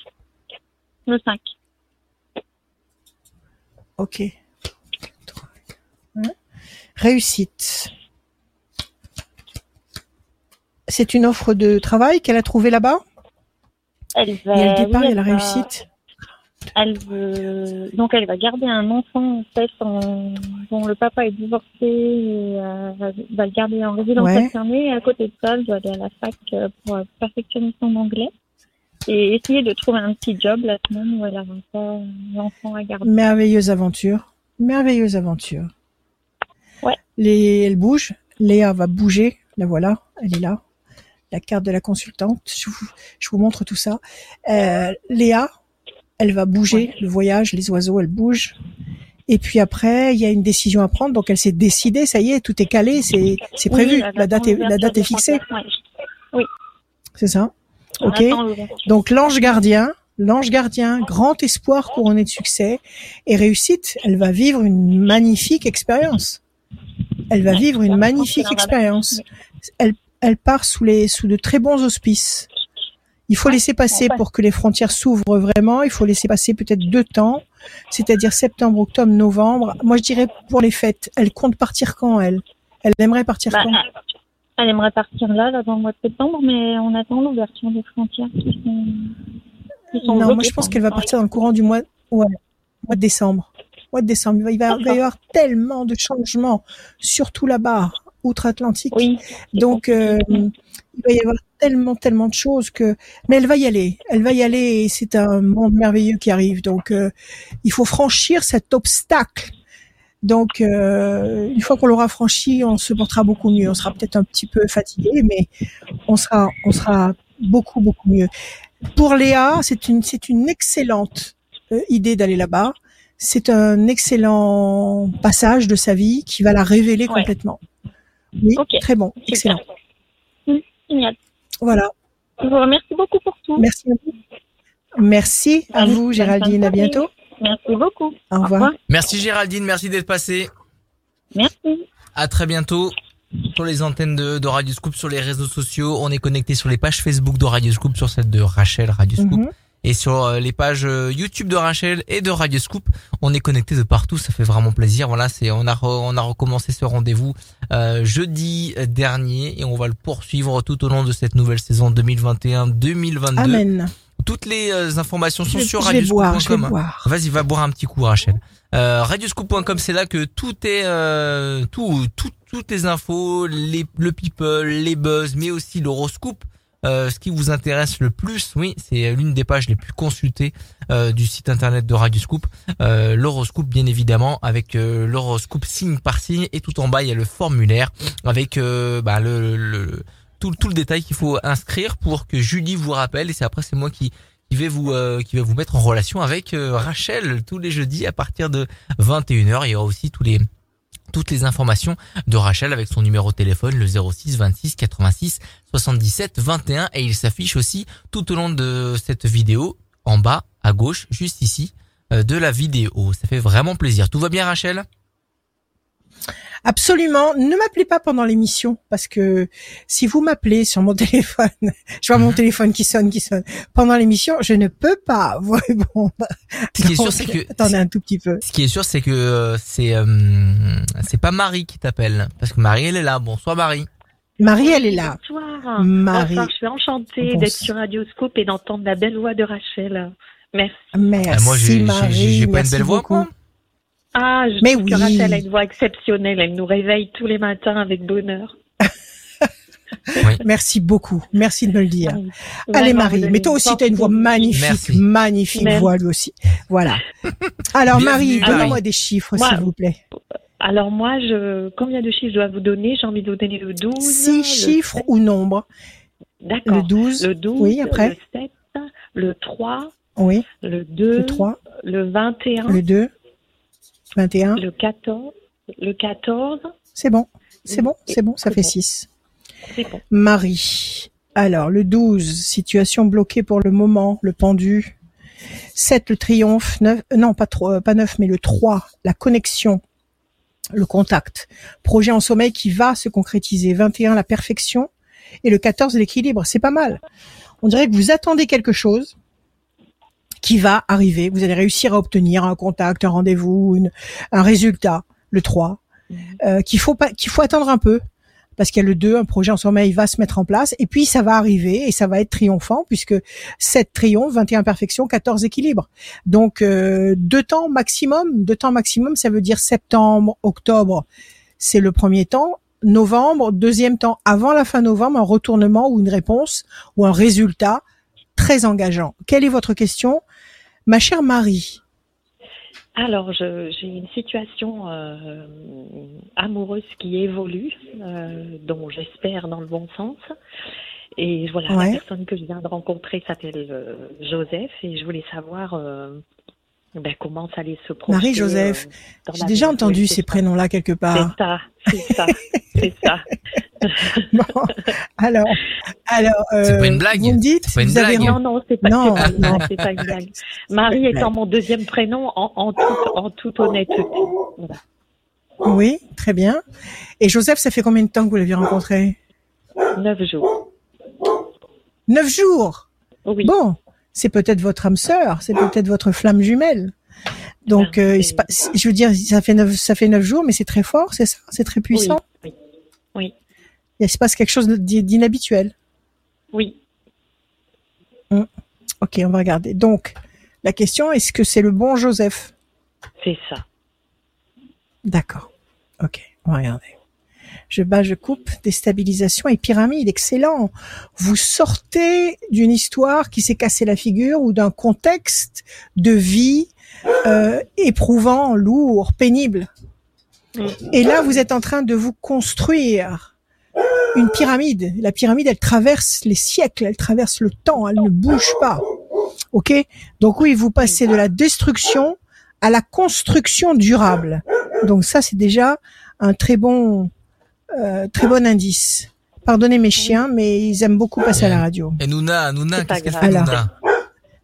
Le 5. Ok. Réussite. C'est une offre de travail qu'elle a trouvée là-bas? Elle Il y a va, le départ, oui, il y a la elle va- réussite? Elle veut, donc elle va garder un enfant en fait en- dont le papa est divorcé et euh, va va le garder en résidence Ouais. alternée. Et à côté de ça, elle doit aller à la fac euh, pour euh, perfectionner son anglais et essayer de trouver un petit job la semaine où elle pas l'enfant à garder. Merveilleuse aventure. Merveilleuse aventure. Ouais. Les, elle bouge. Léa va bouger. La voilà. Elle est là. La carte de la consultante. Je vous, je vous montre tout ça. Euh, Léa, elle va bouger. Le voyage, les oiseaux, elle bouge. Et puis après, il y a une décision à prendre. Donc elle s'est décidée. Ça y est, tout est calé. C'est, c'est Oui, prévu. La date est, la date est fixée. Ouais. C'est ça. Ok. Donc l'ange gardien, l'ange gardien, grand espoir couronné de succès et réussite. Elle va vivre une magnifique expérience. Elle va vivre une magnifique expérience. Elle, elle part sous les sous de très bons auspices. Il faut laisser passer pour que les frontières s'ouvrent vraiment. Il faut laisser passer peut-être deux temps, c'est-à-dire septembre, octobre, novembre. Moi, je dirais pour les fêtes. Elle compte partir quand elle? Elle aimerait partir Bah, quand? Elle aimerait partir là, là, dans le mois de septembre, mais on attend l'ouverture des frontières qui sont, qui sont Non, moi je pense qu'elle va partir dans le courant du mois, ouais, mois de décembre. Mois de décembre. Il va, il va- il va y avoir tellement de changements, surtout là-bas, outre-Atlantique. Oui. Donc, euh, il va y avoir tellement, tellement de choses que, mais elle va y aller. Elle va y aller et c'est un monde merveilleux qui arrive. Donc, euh, il faut franchir cet obstacle. Donc, euh, une fois qu'on l'aura franchi, on se portera beaucoup mieux. On sera peut-être un petit peu fatigué, mais on sera, on sera beaucoup, beaucoup mieux. Pour Léa, c'est une, c'est une excellente euh, idée d'aller là-bas. C'est un excellent passage de sa vie qui va la révéler Ouais. complètement. Oui, Ok. très bon, excellent. Hum, Génial. Voilà. Je vous remercie beaucoup pour tout. Merci. à vous. Merci à vous, Géraldine. À bientôt. Merci beaucoup. Au revoir. Merci Géraldine, merci d'être passée. Merci. À très bientôt sur les antennes de, de Radio Scoop, sur les réseaux sociaux. On est connecté sur les pages Facebook de Radio Scoop, sur celle de Rachel Radio Scoop. Mhm. Et sur euh, les pages euh, YouTube de Rachel et de Radio Scoop, on est connecté de partout, ça fait vraiment plaisir. Voilà, c'est on a re- on a recommencé ce rendez-vous euh, jeudi dernier et on va le poursuivre tout au long de cette nouvelle saison 2021-2022. Amen. Toutes les euh, informations sont Je, sur radioscoop.com. Vas-y, va boire un petit coup, Rachel. Euh, radioscoop.com, c'est là que tout est, euh, tout, tout, toutes les infos, les, le people, les buzz, mais aussi l'horoscope. Euh, ce qui vous intéresse le plus, oui, c'est l'une des pages les plus consultées euh, du site internet de Radioscoop. Euh, l'horoscope, bien évidemment, avec euh, l'horoscope signe par signe, et tout en bas il y a le formulaire avec euh, bah, le, le- le- tout, le détail qu'il faut inscrire pour que Julie vous rappelle. Et c'est après c'est moi qui qui vais vous euh, qui va vous mettre en relation avec euh, Rachel tous les jeudis à partir de 21h. Il y aura aussi tous les toutes les informations de Rachel avec son numéro de téléphone le 06 26 86 77 21 et il s'affiche aussi tout au long de cette vidéo en bas à gauche juste ici euh, de la vidéo. Ça fait vraiment plaisir. Tout va bien Rachel? Absolument. Ne m'appelez pas pendant l'émission parce que si vous m'appelez sur mon [laughs] téléphone, je vois mon Mhm. téléphone qui sonne, qui sonne pendant l'émission, je ne peux pas [laughs] vous répondre. Ce qui est sûr c'est que attendez un tout petit peu. ce qui est sûr c'est que euh, c'est euh, c'est pas Marie qui t'appelle parce que Marie elle est là. Bonsoir Marie. Marie, elle est là. Bonsoir. Marie. Bonsoir, je suis enchantée d'être sur Radioscope et d'entendre la belle voix de Rachel. Merci. Merci, Ah, moi j'ai pas une belle voix beaucoup. Ah, je Mais trouve que oui. Rachel a une voix exceptionnelle. Elle nous réveille tous les matins avec bonheur. [laughs] Merci beaucoup. Merci de me le dire. Vraiment, Allez Marie, mais toi aussi tu as une voix magnifique, Merci. magnifique Merci. voix lui aussi. Voilà. Alors Bienvenue, Marie, donnez-moi des chiffres s'il vous plaît. Alors moi, je combien de chiffres je dois vous donner? J'ai envie de vous donner le 12. Six le chiffres 7. ou nombres. Le D'accord. 12. Le 12, Oui, après. le 7, le 3, Oui, le 2, le 3, le 21, le 2, 21. le 14, le 14. C'est bon. C'est bon, c'est bon, ça fait bon. 6. C'est bon. Marie, Alors, le 12, situation bloquée pour le moment, le pendu. 7, le triomphe. 9, euh, non, pas, trop, pas 9, mais le 3, la connexion, le contact. Projet en sommeil qui va se concrétiser. 21, la perfection. Et le 14, l'équilibre. C'est pas mal. On dirait que vous attendez quelque chose qui va arriver. Vous allez réussir à obtenir un contact, un rendez-vous, un résultat. Le 3. Euh, qu'il faut pas, qu'il faut attendre un peu parce qu'il y a le 2, un projet en sommeil va se mettre en place, et puis ça va arriver, et ça va être triomphant, puisque 7 triomphes, 21 perfections, 14 équilibres. Donc, euh, deux temps maximum, deux temps maximum, ça veut dire septembre, octobre, c'est le premier temps, novembre, deuxième temps, avant la fin novembre, un retournement ou une réponse, ou un résultat très engageant. Quelle est votre question? Ma chère Marie, alors, j'ai une situation euh, amoureuse qui évolue, euh, dont j'espère dans le bon sens. Et voilà, la personne que je viens de rencontrer s'appelle euh, Joseph et je voulais savoir ben, comment ça allait se produire. Marie-Joseph, j'ai déjà entendu ces prénoms-là quelque part. C'est ça, c'est ça, c'est ça. [laughs] bon, alors, alors, euh, c'est pas une blague. Vous me dites, pas une vous avez blague. Non, non, c'est pas, non, pas, non, c'est pas une blague. Marie étant mon deuxième prénom, en, en, toute, en toute honnêteté. Voilà. Oui, très bien. Et Joseph, ça fait combien de temps que vous l'avez rencontré? Neuf jours. Neuf jours? Oui. Bon, c'est peut-être votre âme sœur, c'est peut-être votre flamme jumelle. Donc, euh, je veux dire, ça fait neuf, ça fait neuf jours, mais c'est très fort, c'est ça, c'est très puissant. Oui. oui. Il se passe quelque chose d'inhabituel. Oui. Hum. Ok, on va regarder. Donc, la question, est-ce que c'est le bon Joseph? C'est ça. D'accord. Ok, on va regarder. Je bats, je coupe, déstabilisation et pyramide, excellent. Vous sortez d'une histoire qui s'est cassé la figure ou d'un contexte de vie euh, éprouvant, lourd, pénible. Et là, vous êtes en train de vous construire une pyramide. La pyramide, elle traverse les siècles, elle traverse le temps, elle ne bouge pas. Ok? Donc oui, vous passez de la destruction à la construction durable. Donc ça, c'est déjà un très bon, euh, très bon indice. Pardonnez mes chiens, mais ils aiment beaucoup passer à la radio. Et Nouna, Nouna, qu'est-ce qu'elle fait, Alors, Nouna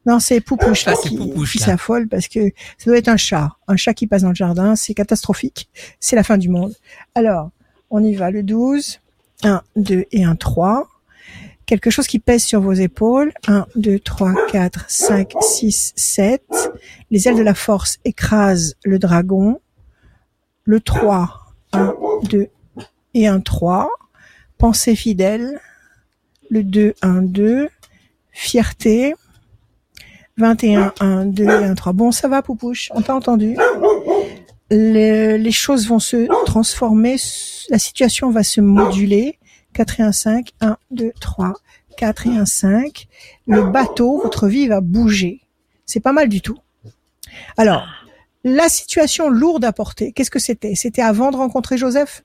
Non, c'est Poupouche là, Ah, qui, Poupouche, qui s'affole parce que ça doit être un chat. Un chat qui passe dans le jardin, c'est catastrophique. C'est la fin du monde. Alors, on y va. Le 12, 1, 2 et 1, 3. Quelque chose qui pèse sur vos épaules. 1, 2, 3, 4, 5, 6, 7. Les ailes de la force écrasent le dragon. Le 3, 1, 2 et 1, 3. Pensée fidèle. Le 2, 1, 2. Fierté. 21, 1, 2 et 1, 3. Bon, ça va, Poupouche, on t'a entendu. Le- les choses vont se transformer, la situation va se moduler. 4 et 1, 5, 1, 2, 3, 4 et 1, 5. Le bateau, votre vie va bouger. C'est pas mal du tout. Alors, la situation lourde à porter, qu'est-ce que c'était? C'était avant de rencontrer Joseph?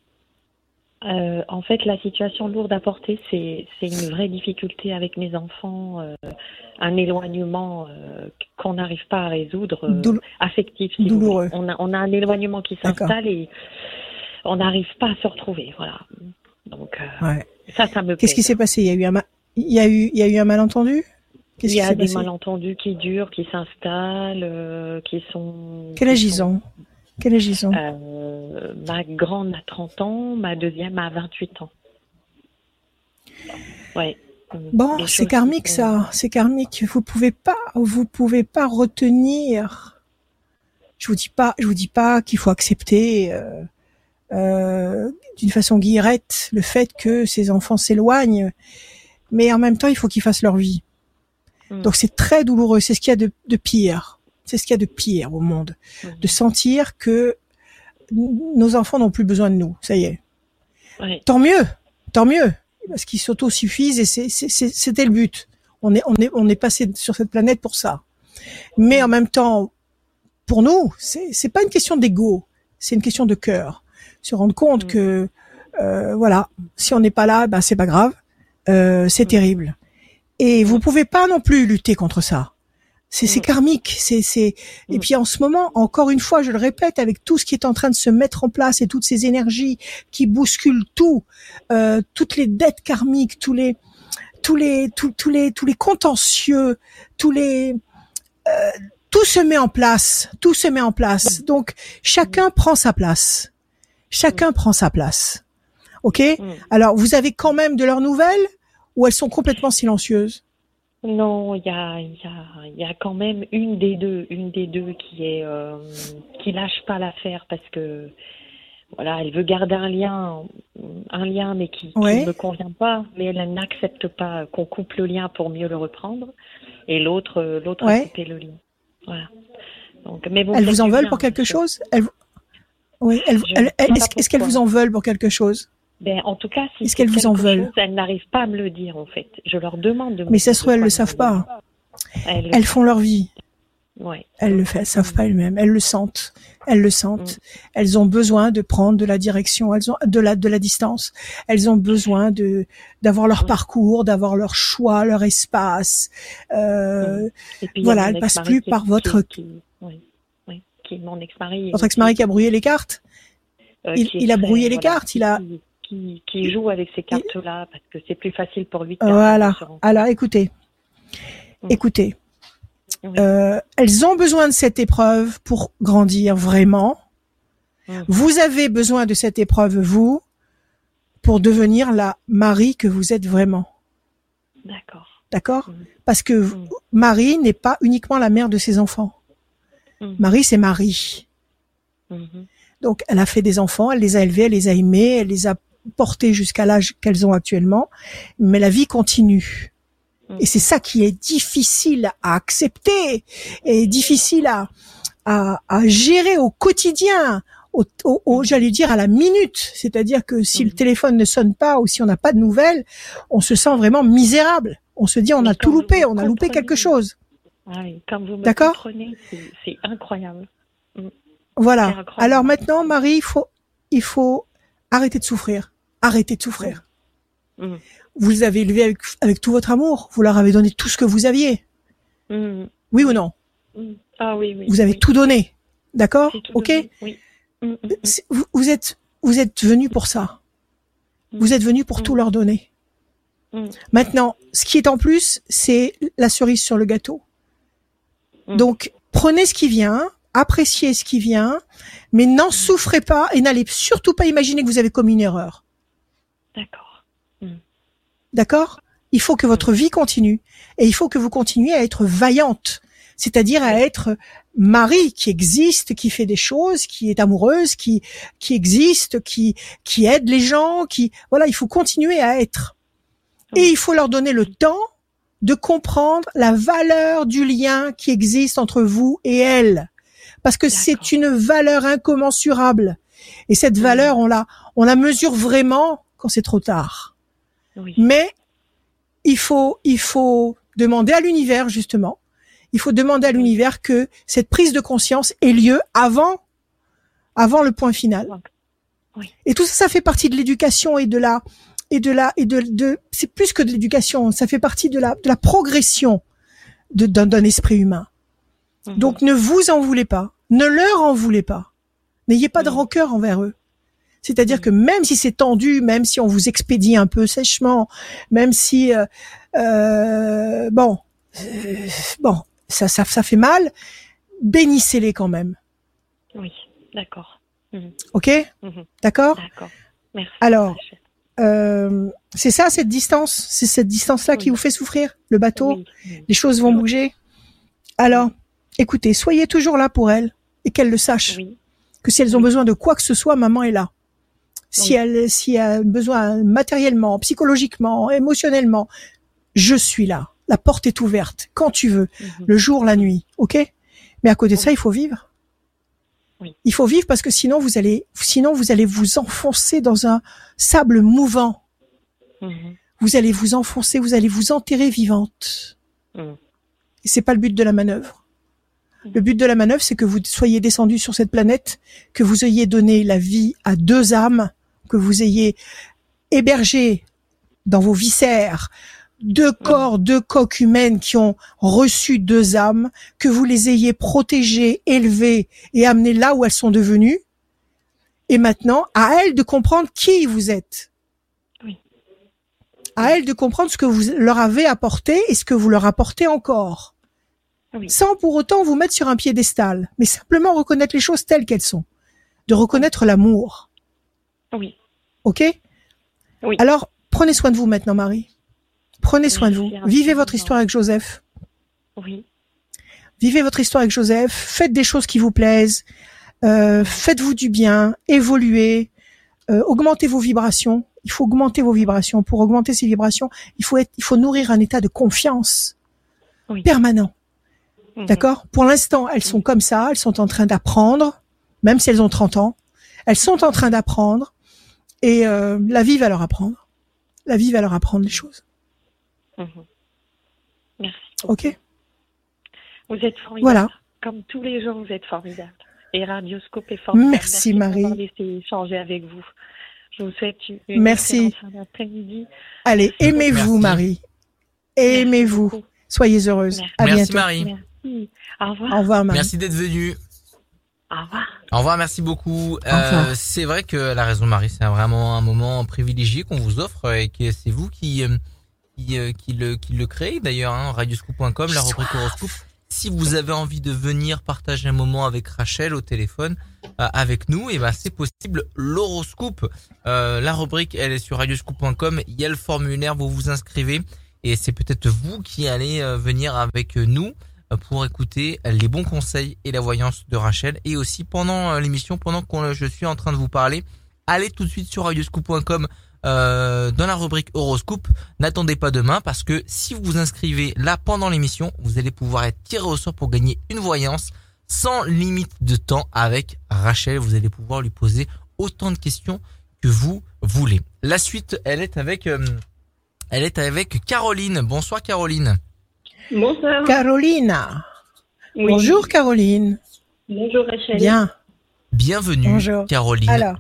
Euh, en fait, la situation lourde à porter, c'est une vraie difficulté avec mes enfants, euh, un éloignement euh, qu'on n'arrive pas à résoudre, Doul- affectif. si douloureux. On a, on a un éloignement qui s'installe et on n'arrive pas à se retrouver. Voilà. Donc Ouais. ça, ça me Qu'est-ce qui s'est passé? Il y a eu un, ma- il y a eu, il y a eu un malentendu? Il y a des malentendus qui durent, qui s'installent, qui sont. Quel âge ils ont? Quel âge ils ont Euh, ma grande a 30 ans, ma deuxième a 28 ans. Ouais. Bon, c'est karmique sont- ça, c'est karmique. Vous pouvez pas, vous pouvez pas retenir. Je vous dis pas, je vous dis pas qu'il faut accepter euh, euh, d'une façon guillerette le fait que ces enfants s'éloignent, mais en même temps il faut qu'ils fassent leur vie. Mm. Donc c'est très douloureux. C'est ce qu'il y a de, de pire. C'est ce qu'il y a de pire au monde, de sentir que nos enfants n'ont plus besoin de nous. Ça y est. Tant mieux, tant mieux, parce qu'ils s'autosuffisent et c'était le but. On est, on est, on est passé sur cette planète pour ça. Mais en même temps, pour nous, c'est, c'est pas une question d'ego, c'est une question de cœur. Se rendre compte Mm. que, euh, voilà, si on n'est pas là, ben c'est pas grave, euh, c'est Mm. terrible. Et vous pouvez pas non plus lutter contre ça. C'est, c'est Mm. karmique, c'est, c'est. Et Mm. puis en ce moment, encore une fois, je le répète, avec tout ce qui est en train de se mettre en place et toutes ces énergies qui bousculent tout, euh, toutes les dettes karmiques, tous les, tous les tous, tous les tous les contentieux, tous les euh, tout se met en place, tout se met en place. Donc chacun prend sa place. Chacun prend sa place. OK? Alors vous avez quand même de leurs nouvelles ou elles sont complètement silencieuses? Non, il y a, y, a, y a quand même une des deux, une des deux qui est euh, qui lâche pas l'affaire parce que voilà, elle veut garder un lien, un lien mais qui, ne me convient pas, mais elle n'accepte pas qu'on coupe le lien pour mieux le reprendre. Et l'autre, l'autre a coupé le lien. Voilà. Donc, mais bon, elles vous en veulent pour quelque chose? Oui. est-ce qu'elles vous en veulent pour quelque chose? Ben, en tout cas, si est-ce qu'elles vous en veulent Elles n'arrivent pas à me le dire, en fait. Je leur demande de. Mais ça se trouve, elles le savent pas. Elles, font leur vie. Ouais. Elles le elles savent pas elles-mêmes. Elles le sentent. Elles le sentent. Mm. Elles ont besoin de prendre de la direction. Elles ont de la de la distance. Elles ont besoin de d'avoir leur parcours, d'avoir leur choix, leur espace. Euh, voilà, elles passent plus par votre. Qui, oui, oui, qui mon ex-mari. Votre ex-mari qui a brouillé les cartes? Euh, il, il, a brouillé les cartes. Il a qui, joue avec ces cartes-là parce que c'est plus facile pour lui. voilà. Alors, écoutez, écoutez. Euh, elles ont besoin de cette épreuve pour grandir vraiment. Vous avez besoin de cette épreuve, vous, pour devenir la Marie que vous êtes vraiment. D'accord. D'accord. Parce que Marie n'est pas uniquement la mère de ses enfants. Marie, c'est Marie. Mm-hmm. Donc, elle a fait des enfants, elle les a élevés, elle les a aimés, elle les a portées jusqu'à l'âge qu'elles ont actuellement, mais la vie continue. Mm. Et c'est ça qui est difficile à accepter et difficile à, à, à gérer au quotidien, au, au, mm. j'allais dire à la minute. C'est-à-dire que si le mm. téléphone ne sonne pas ou si on n'a pas de nouvelles, on se sent vraiment misérable. On se dit on a tout loupé, on a loupé quelque chose. D'accord c'est incroyable. Voilà. Alors maintenant, Marie, il faut, il faut arrêter de souffrir. Arrêtez de souffrir. Mmh. Mmh. Vous les avez élevés avec, tout votre amour. Vous leur avez donné tout ce que vous aviez. Mmh. Oui ou non? Ah oui, oui. Vous avez tout donné. D'accord? Ok? oui. vous, êtes vous êtes venu pour ça. Vous êtes venu pour tout leur donner. Maintenant, ce qui est en plus, c'est la cerise sur le gâteau. Donc, prenez ce qui vient, appréciez ce qui vient, mais n'en souffrez pas et n'allez surtout pas imaginer que vous avez commis une erreur. D'accord. Hmm. D'accord? Il faut que votre vie continue et il faut que vous continuiez à être vaillante, c'est-à-dire à être Marie qui existe, qui fait des choses, qui est amoureuse, qui qui existe, qui qui aide les gens, qui voilà, il faut continuer à être. Et il faut leur donner le temps de comprendre la valeur du lien qui existe entre vous et elle parce que c'est une valeur incommensurable et cette valeur on la on la mesure vraiment quand c'est trop tard. Mais il faut, il faut demander à l'univers, justement, il faut demander à l'univers que cette prise de conscience ait lieu avant, avant le point final. Et tout ça, ça fait partie de l'éducation et de la, et de la, et de, de c'est plus que de l'éducation, ça fait partie de la, de la progression d'un esprit humain. Mhm. Donc ne vous en voulez pas, ne leur en voulez pas, n'ayez pas de rancœur envers eux. C'est-à-dire que même si c'est tendu, même si on vous expédie un peu sèchement, même si euh, euh bon, euh, bon, ça, ça, ça fait mal, bénissez-les quand même. Oui, d'accord. Mhm. Ok, mhm. d'accord? D'accord. Merci. Alors, euh, c'est ça cette distance, c'est cette distance-là qui vous fait souffrir, le bateau? Les choses vont bouger? Alors, écoutez, soyez toujours là pour elles et qu'elles le sachent. Que si elles ont besoin de quoi que ce soit, maman est là si elle, si elle a besoin matériellement, psychologiquement, émotionnellement, je suis là. La porte est ouverte quand tu veux, mhm. le jour, la nuit, ok? Mais à côté de ça, il faut vivre. Oui. Il faut vivre parce que sinon vous allez, sinon vous allez vous enfoncer dans un sable mouvant. Mhm. Vous allez vous enfoncer, vous allez vous enterrer vivante. Mhm. Et c'est pas le but de la manœuvre. Le but de la manœuvre, c'est que vous soyez descendu sur cette planète, que vous ayez donné la vie à deux âmes que vous ayez hébergé dans vos viscères deux corps, deux coques humaines qui ont reçu deux âmes, que vous les ayez protégées, élevées et amenées là où elles sont devenues. Et maintenant, à elles de comprendre qui vous êtes. À elles de comprendre ce que vous leur avez apporté et ce que vous leur apportez encore. Oui. Sans pour autant vous mettre sur un piédestal, mais simplement reconnaître les choses telles qu'elles sont. De reconnaître l'amour. Oui. Ok Oui. Alors, prenez soin de vous maintenant, Marie. Prenez soin de vous. Vivez votre histoire avec Joseph. Oui. Vivez votre histoire avec Joseph. Faites des choses qui vous plaisent. Euh, Faites-vous du bien. Évoluez. Euh, augmentez vos vibrations. Il faut augmenter vos vibrations. Pour augmenter ces vibrations, il faut être, il faut nourrir un état de confiance Oui. permanent. Mhm. D'accord? Pour l'instant, elles sont comme ça, elles sont en train d'apprendre, même si elles ont 30 ans. Elles sont en train d'apprendre et euh, la vie va leur apprendre. La vie va leur apprendre les choses. Mhm. Merci. OK Vous êtes formidable. Voilà. Comme tous les jours, vous êtes formidable. Et Radioscope est formidable. Merci, Marie. laissé échanger avec vous. Je vous souhaite une Merci. d'après-midi. Allez, aimez-vous, Merci. Marie. Merci Aimez-vous. Soyez heureuse. Merci. À Merci bientôt. Marie. Merci. Au revoir. Au revoir, Marie. Merci d'être venue. Au revoir. Au revoir, merci beaucoup. Euh, c'est vrai que la raison Marie, c'est vraiment un moment privilégié qu'on vous offre et que c'est vous qui euh, qui, euh, qui le qui le créez d'ailleurs, hein, radioscoop.com, la rubrique horoscope. Si vous avez envie de venir partager un moment avec Rachel au téléphone euh, avec nous, et ben c'est possible. L'horoscope, euh, la rubrique, elle est sur radioscoop.com. Il y a le formulaire, vous vous inscrivez et c'est peut-être vous qui allez euh, venir avec nous pour écouter les bons conseils et la voyance de Rachel. Et aussi pendant euh, l'émission, pendant que je suis en train de vous parler, allez tout de suite sur radioscoop.com euh, dans la rubrique horoscope. N'attendez pas demain parce que si vous vous inscrivez là pendant l'émission, vous allez pouvoir être tiré au sort pour gagner une voyance sans limite de temps avec Rachel. Vous allez pouvoir lui poser autant de questions que vous voulez. La suite, elle est avec, euh, elle est avec Caroline. Bonsoir Caroline. Bonsoir. Carolina. Oui. Bonjour, Caroline. Bonjour Rachel. Bien. Bienvenue Bonjour. Caroline. Alors,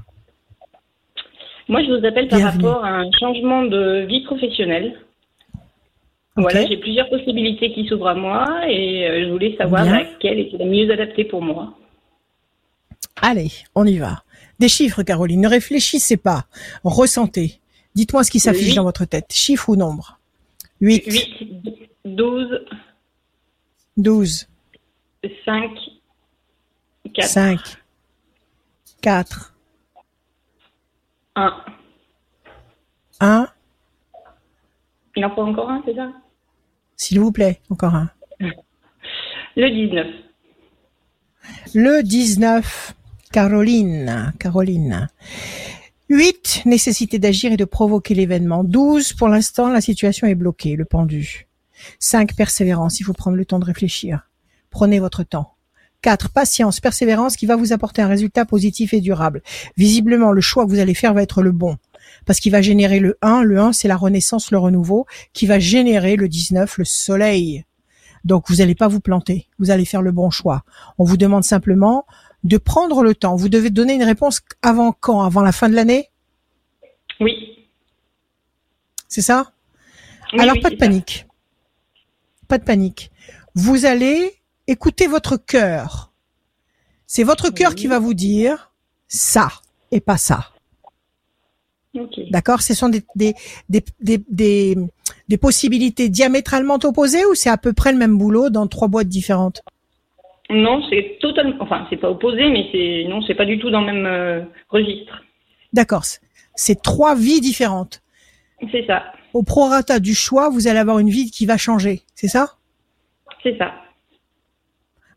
Moi, je vous appelle par Bienvenue. rapport à un changement de vie professionnelle. Voilà, j'ai plusieurs possibilités qui s'ouvrent à moi et euh, je voulais savoir Bien. laquelle était la mieux adaptée pour moi. allez, on y va. Des chiffres, Caroline. Ne réfléchissez pas. Ressentez. Dites-moi ce qui s'affiche dans votre tête. Chiffre ou nombre? 8, 8, 12, 12, 5, 4, 5, 4, 1. 1. Il en faut encore un, c'est ça? S'il vous plaît, encore un. Le 19. Le 19, Caroline, Caroline. 8, nécessité d'agir et de provoquer l'événement. 12, pour l'instant, la situation est bloquée, le pendu. 5, persévérance, il faut prendre le temps de réfléchir. Prenez votre temps. 4, patience, persévérance qui va vous apporter un résultat positif et durable. Visiblement, le choix que vous allez faire va être le bon. Parce qu'il va générer le 1. Le 1, c'est la renaissance, le renouveau, qui va générer le 19, le soleil. Donc, vous n'allez pas vous planter. Vous allez faire le bon choix. On vous demande simplement de prendre le temps. Vous devez donner une réponse avant quand? Avant la fin de l'année? Oui. C'est ça? Oui, Alors oui, pas de ça. Pas de panique. Vous allez écouter votre cœur. C'est votre cœur Oui. qui va vous dire ça et pas ça. D'accord? Ce sont des, des, des, des, des, des possibilités diamétralement opposées ou c'est à peu près le même boulot dans trois boîtes différentes? Non, c'est totalement. Enfin, c'est pas opposé, mais c'est. Non, c'est pas du tout dans le même euh, registre. D'accord. C'est trois vies différentes. C'est ça. Au prorata du choix, vous allez avoir une vie qui va changer. C'est ça? C'est ça.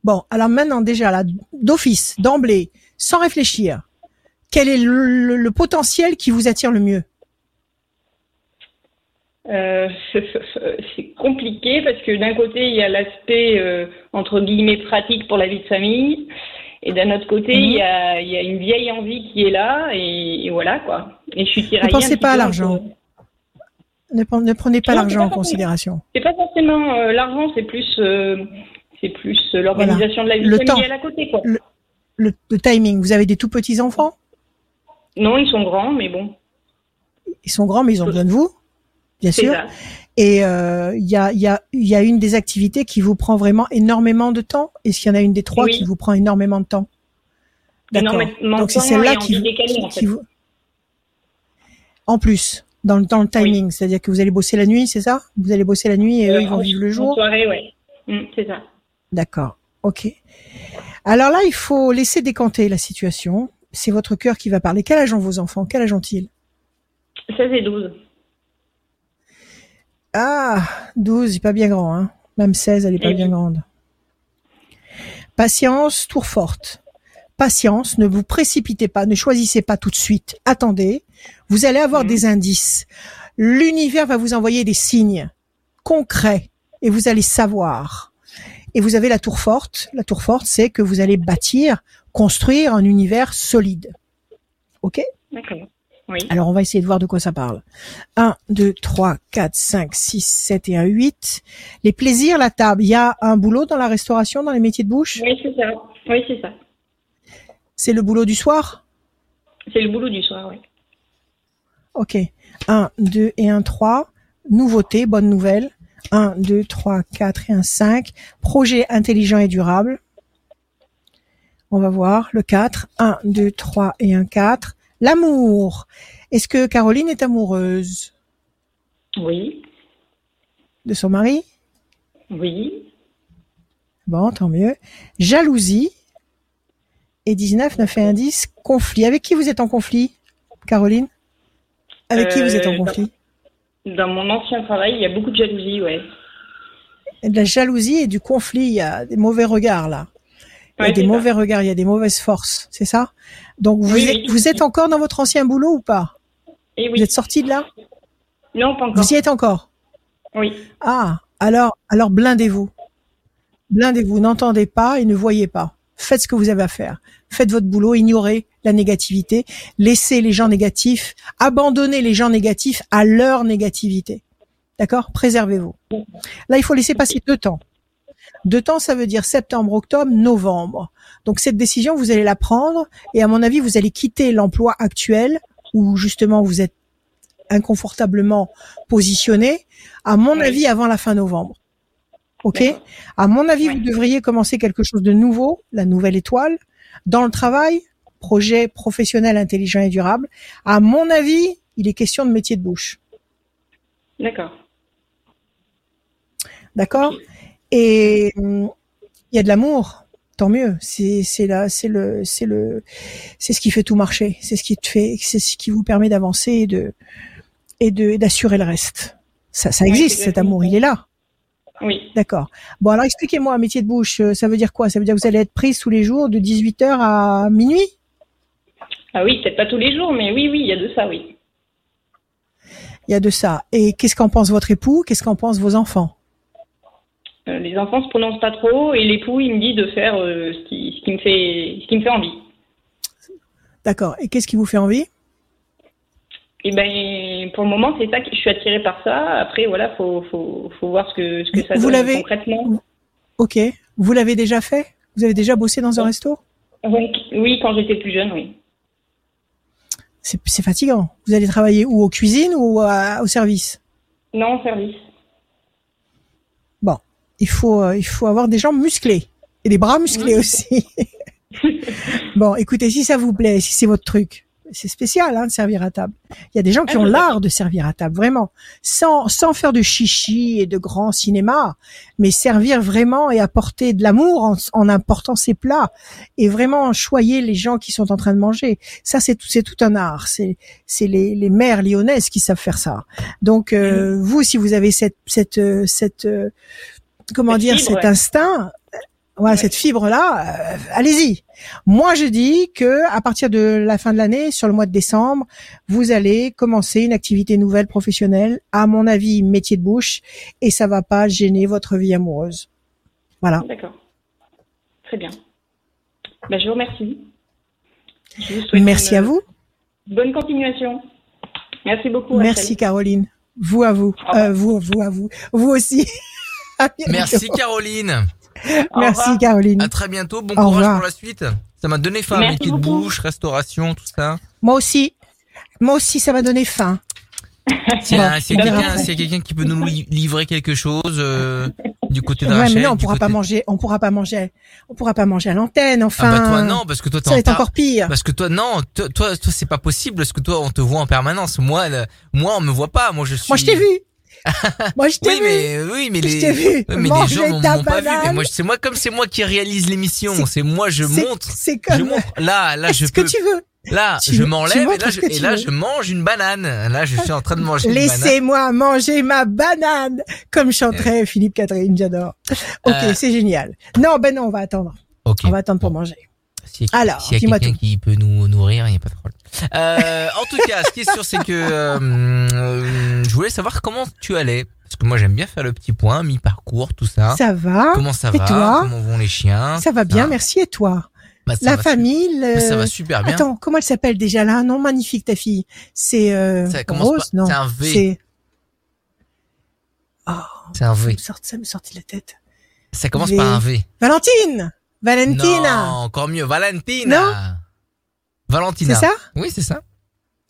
Bon, alors maintenant déjà là, d'office, d'emblée, sans réfléchir, quel est le, le- le potentiel qui vous attire le mieux? Euh, [laughs] c'est compliqué parce que d'un côté, il y a l'aspect euh, entre guillemets pratique pour la vie de famille, et d'un autre côté, Mhm. il, y a, il y a une vieille envie qui est là, et, et voilà quoi. Et je suis tiraillée. Ne pensez pas à l'argent. Ne, pre- ne prenez pas l'argent en considération. C'est pas forcément euh, l'argent, c'est plus, euh, c'est plus euh, l'organisation de la vie Le familiale à côté quoi. Le, le timing, vous avez des tout petits enfants Non, ils sont grands, mais bon, Ils sont grands, mais ils ont besoin de vous, bien sûr. ça. Et il y, a, il y, a, il y a une des activités qui vous prend vraiment énormément de temps? Est-ce qu'il y en a une des trois Oui. qui vous prend énormément de temps? D'accord. Donc c'est temps celle-là qui, qui vous. En plus, dans le dans le timing, c'est-à-dire que vous allez bosser la nuit, c'est ça? Vous allez bosser la nuit et eux ils vont vivre le jour? En soirée, ouais. Mm, c'est ça. D'accord. Ok. Alors là, il faut laisser décanter la situation. C'est votre cœur qui va parler. Quel âge ont vos enfants? Quel âge ont-ils? 16 et 12. Ah, 12, c'est pas bien grand, hein. Même 16, elle est pas Eh bien oui. grande. Patience, tour forte. Patience, ne vous précipitez pas, ne choisissez pas tout de suite. Attendez, vous allez avoir Mhm. des indices. L'univers va vous envoyer des signes concrets et vous allez savoir. Et vous avez la tour forte. La tour forte, c'est que vous allez bâtir, construire un univers solide. Ok? D'accord. Oui. alors, on va essayer de voir de quoi ça parle. 1, 2, 3, 4, 5, 6, 7 et un 8. Les plaisirs, la table. Il y a un boulot dans la restauration, dans les métiers de bouche? Oui, c'est ça. Oui, c'est ça. C'est le boulot du soir? C'est le boulot du soir, oui. Ok. 1, 2 et un 3. Nouveauté, bonne nouvelle. 1, 2, 3, 4 et un 5. Projet intelligent et durable. On va voir le 4. 1, 2, 3 et un 4. L'amour. Est-ce que Caroline est amoureuse? Oui. de son mari? Oui. Bon, tant mieux. Jalousie. Et 19, 9 et 1, 10. Conflit. Avec qui vous êtes en conflit, Caroline? Avec qui vous êtes en Euh, conflit Dans mon ancien travail, il y a beaucoup de jalousie, ouais. De la jalousie et du conflit. Il y a des mauvais regards, là. Il y a Ouais, des ça. mauvais regards, il y a des mauvaises forces. C'est ça? Donc, vous, Oui, êtes, oui. vous êtes encore dans votre ancien boulot ou pas? Et Vous êtes sorti de là? Non, pas encore. Vous y êtes encore? Oui. Ah, alors, alors blindez-vous. Blindez-vous, n'entendez pas et ne voyez pas. Faites ce que vous avez à faire. Faites votre boulot, ignorez la négativité, laissez les gens négatifs, abandonnez les gens négatifs à leur négativité. D'accord? Préservez-vous. Là, il faut laisser passer deux temps. Deux temps, ça veut dire septembre, octobre, novembre. Donc cette décision, vous allez la prendre et à mon avis, vous allez quitter l'emploi actuel où justement vous êtes inconfortablement positionné, à mon Oui. avis, avant la fin novembre. Ok. À mon avis, vous devriez commencer quelque chose de nouveau, la nouvelle étoile, dans le travail, projet professionnel intelligent et durable. À mon avis, il est question de métier de bouche. D'accord. D'accord Et hum, il y a de l'amour, tant mieux. C'est là, c'est le c'est le c'est ce qui fait tout marcher. C'est ce qui te fait, c'est ce qui vous permet d'avancer et de et de d'assurer le reste. Ça ça existe cet amour, il est là. Oui. D'accord. Bon alors expliquez-moi métier de bouche, euh, ça veut dire quoi? Ça veut dire que vous allez être prise tous les jours de 18h à minuit? Ah oui, peut-être pas tous les jours, mais oui, oui, il y a de ça, oui. Il y a de ça. Et qu'est-ce qu'en pense votre époux? Qu'est-ce qu'en pensent vos enfants? Euh, les enfants se prononcent pas trop et l'époux, il me dit de faire euh, ce, qui, ce qui me fait, ce qui me fait envie. D'accord. Et qu'est-ce qui vous fait envie? Et ben, pour le moment, c'est ça que je suis attirée par ça. Après, voilà, faut, faut, faut voir ce que, ce que ça Vous donne concrètement. Ok. Vous l'avez déjà fait? Vous avez déjà bossé dans un Oui. resto? Donc, oui, quand j'étais plus jeune, oui. C'est fatigant. Vous allez travailler ou aux cuisines ou à- au service? Non, en service. Bon, il faut euh, il faut avoir des jambes musclées et des bras musclés Oui. aussi. [laughs] bon, écoutez, si ça vous plaît, si c'est votre truc, c'est spécial hein, de servir à table. Il y a des gens qui Ah, ont l'art de servir à table, vraiment, sans sans faire de chichi et de grand cinéma, mais servir vraiment et apporter de l'amour en, en apportant ses plats et vraiment choyer les gens qui sont en train de manger. Ça, c'est tout c'est tout un art. C'est c'est les les mères lyonnaises qui savent faire ça. Donc euh, vous, si vous avez cette cette euh, cette euh, comment Cette dire fibre, cet ouais. instinct, euh, voilà Ouais. cette fibre là, allez-y. Moi, je dis que à partir de la fin de l'année, sur le mois de décembre, vous allez commencer une activité nouvelle professionnelle, à mon avis, métier de bouche, et ça va pas gêner votre vie amoureuse. Voilà. D'accord. Très bien. Ben, je vous remercie. Je vous souhaite Merci une à vous. Bonne continuation. Merci beaucoup. Merci Rachel. Caroline. Vous à vous. Euh, vous, vous à vous. Vous aussi. [laughs] À bientôt. Merci Caroline. Merci. Caroline. À très bientôt. Bon Au courage revoir. pour la suite. Ça m'a donné faim, Merci métier de beaucoup. bouche, restauration, tout ça. Moi aussi. Moi aussi, ça m'a donné faim. S'il y a on verra quelqu'un qui peut nous li- livrer quelque chose, euh, du côté de Ouais, Rachel. mais non, on pourra côté- pas manger, on pourra pas manger, on pourra pas manger à l'antenne, Ah enfin. bah toi non, parce que toi ça va en être par- encore pire. Parce que toi non, toi toi, toi, c'est pas possible parce que toi on te voit en permanence. Moi euh, moi on me voit pas. Moi je suis. Moi, je t'ai vu. [laughs] Moi, je t'ai Oui vu. mais oui mais Je les t'ai vu. oui, mais les gens m'ont pas vu. Mais moi c'est moi comme c'est moi qui réalise l'émission. C'est- moi je montre. C'est Je comme. montre. Là là je Est-ce que peux. tu veux Là tu je m'enlève et là je, et là je mange une banane. Là je suis en train de manger une banane. Laissez-moi manger ma banane, comme chanterait Philippe Catherine, j'adore. Ok, Euh. c'est génial. Non, ben non, on va attendre. Ok. On va attendre pour manger. S'il y a, Alors, dis-moi tout. qui peut nous nourrir, il n'y a pas de problème. Euh, en tout cas, ce qui est sûr, c'est que euh, je voulais savoir comment tu allais. Parce que moi, j'aime bien faire le petit point, mi-parcours, tout ça. Ça va Comment ça Et va? toi? Comment vont les chiens? Ça va bien, merci. Et toi? Bah, La famille su- le- Ça va super bien. Attends, comment elle s'appelle déjà là? Non, magnifique ta fille. C'est euh, Rose? par- Non, c'est un V. c'est. Oh, C'est un V. ça me sortit la tête. Ça commence V. par un V. Valentine Valentina Non, encore mieux. Valentina. Non? Valentina. C'est ça? Oui, c'est ça.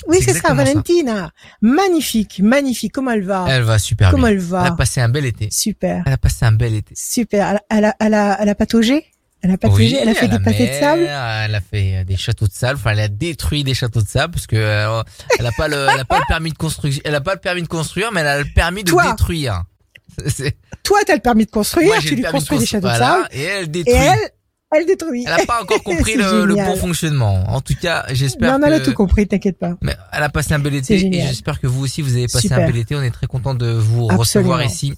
Oui, C'est ça. Valentina. Magnifique, magnifique. Comment elle va? Elle va super Comment bien. elle va? Elle a passé un bel été. Super, Elle a passé un bel été. super. Elle, a- elle a, elle a, elle a pataugé? Elle a pataugé Oui, Elle a fait des pâtés de sable? Elle a fait euh, des châteaux de sable. Enfin, elle a détruit des châteaux de sable parce que euh, elle a pas le, elle a pas le permis de construire. Elle a pas le permis de construire, mais elle a le permis de Toi. détruire. [laughs] Toi, t'as le permis de construire, Moi, tu lui de construis des châteaux de sable. et elle Et détruit. elle, elle détruit. Elle a pas encore [laughs] compris le, le bon fonctionnement. En tout cas, j'espère Non, non, elle a que. tout compris, t'inquiète pas. Mais elle a passé un bel été et j'espère que vous aussi vous avez passé Super. un bel été. On est très content de vous Absolument. recevoir ici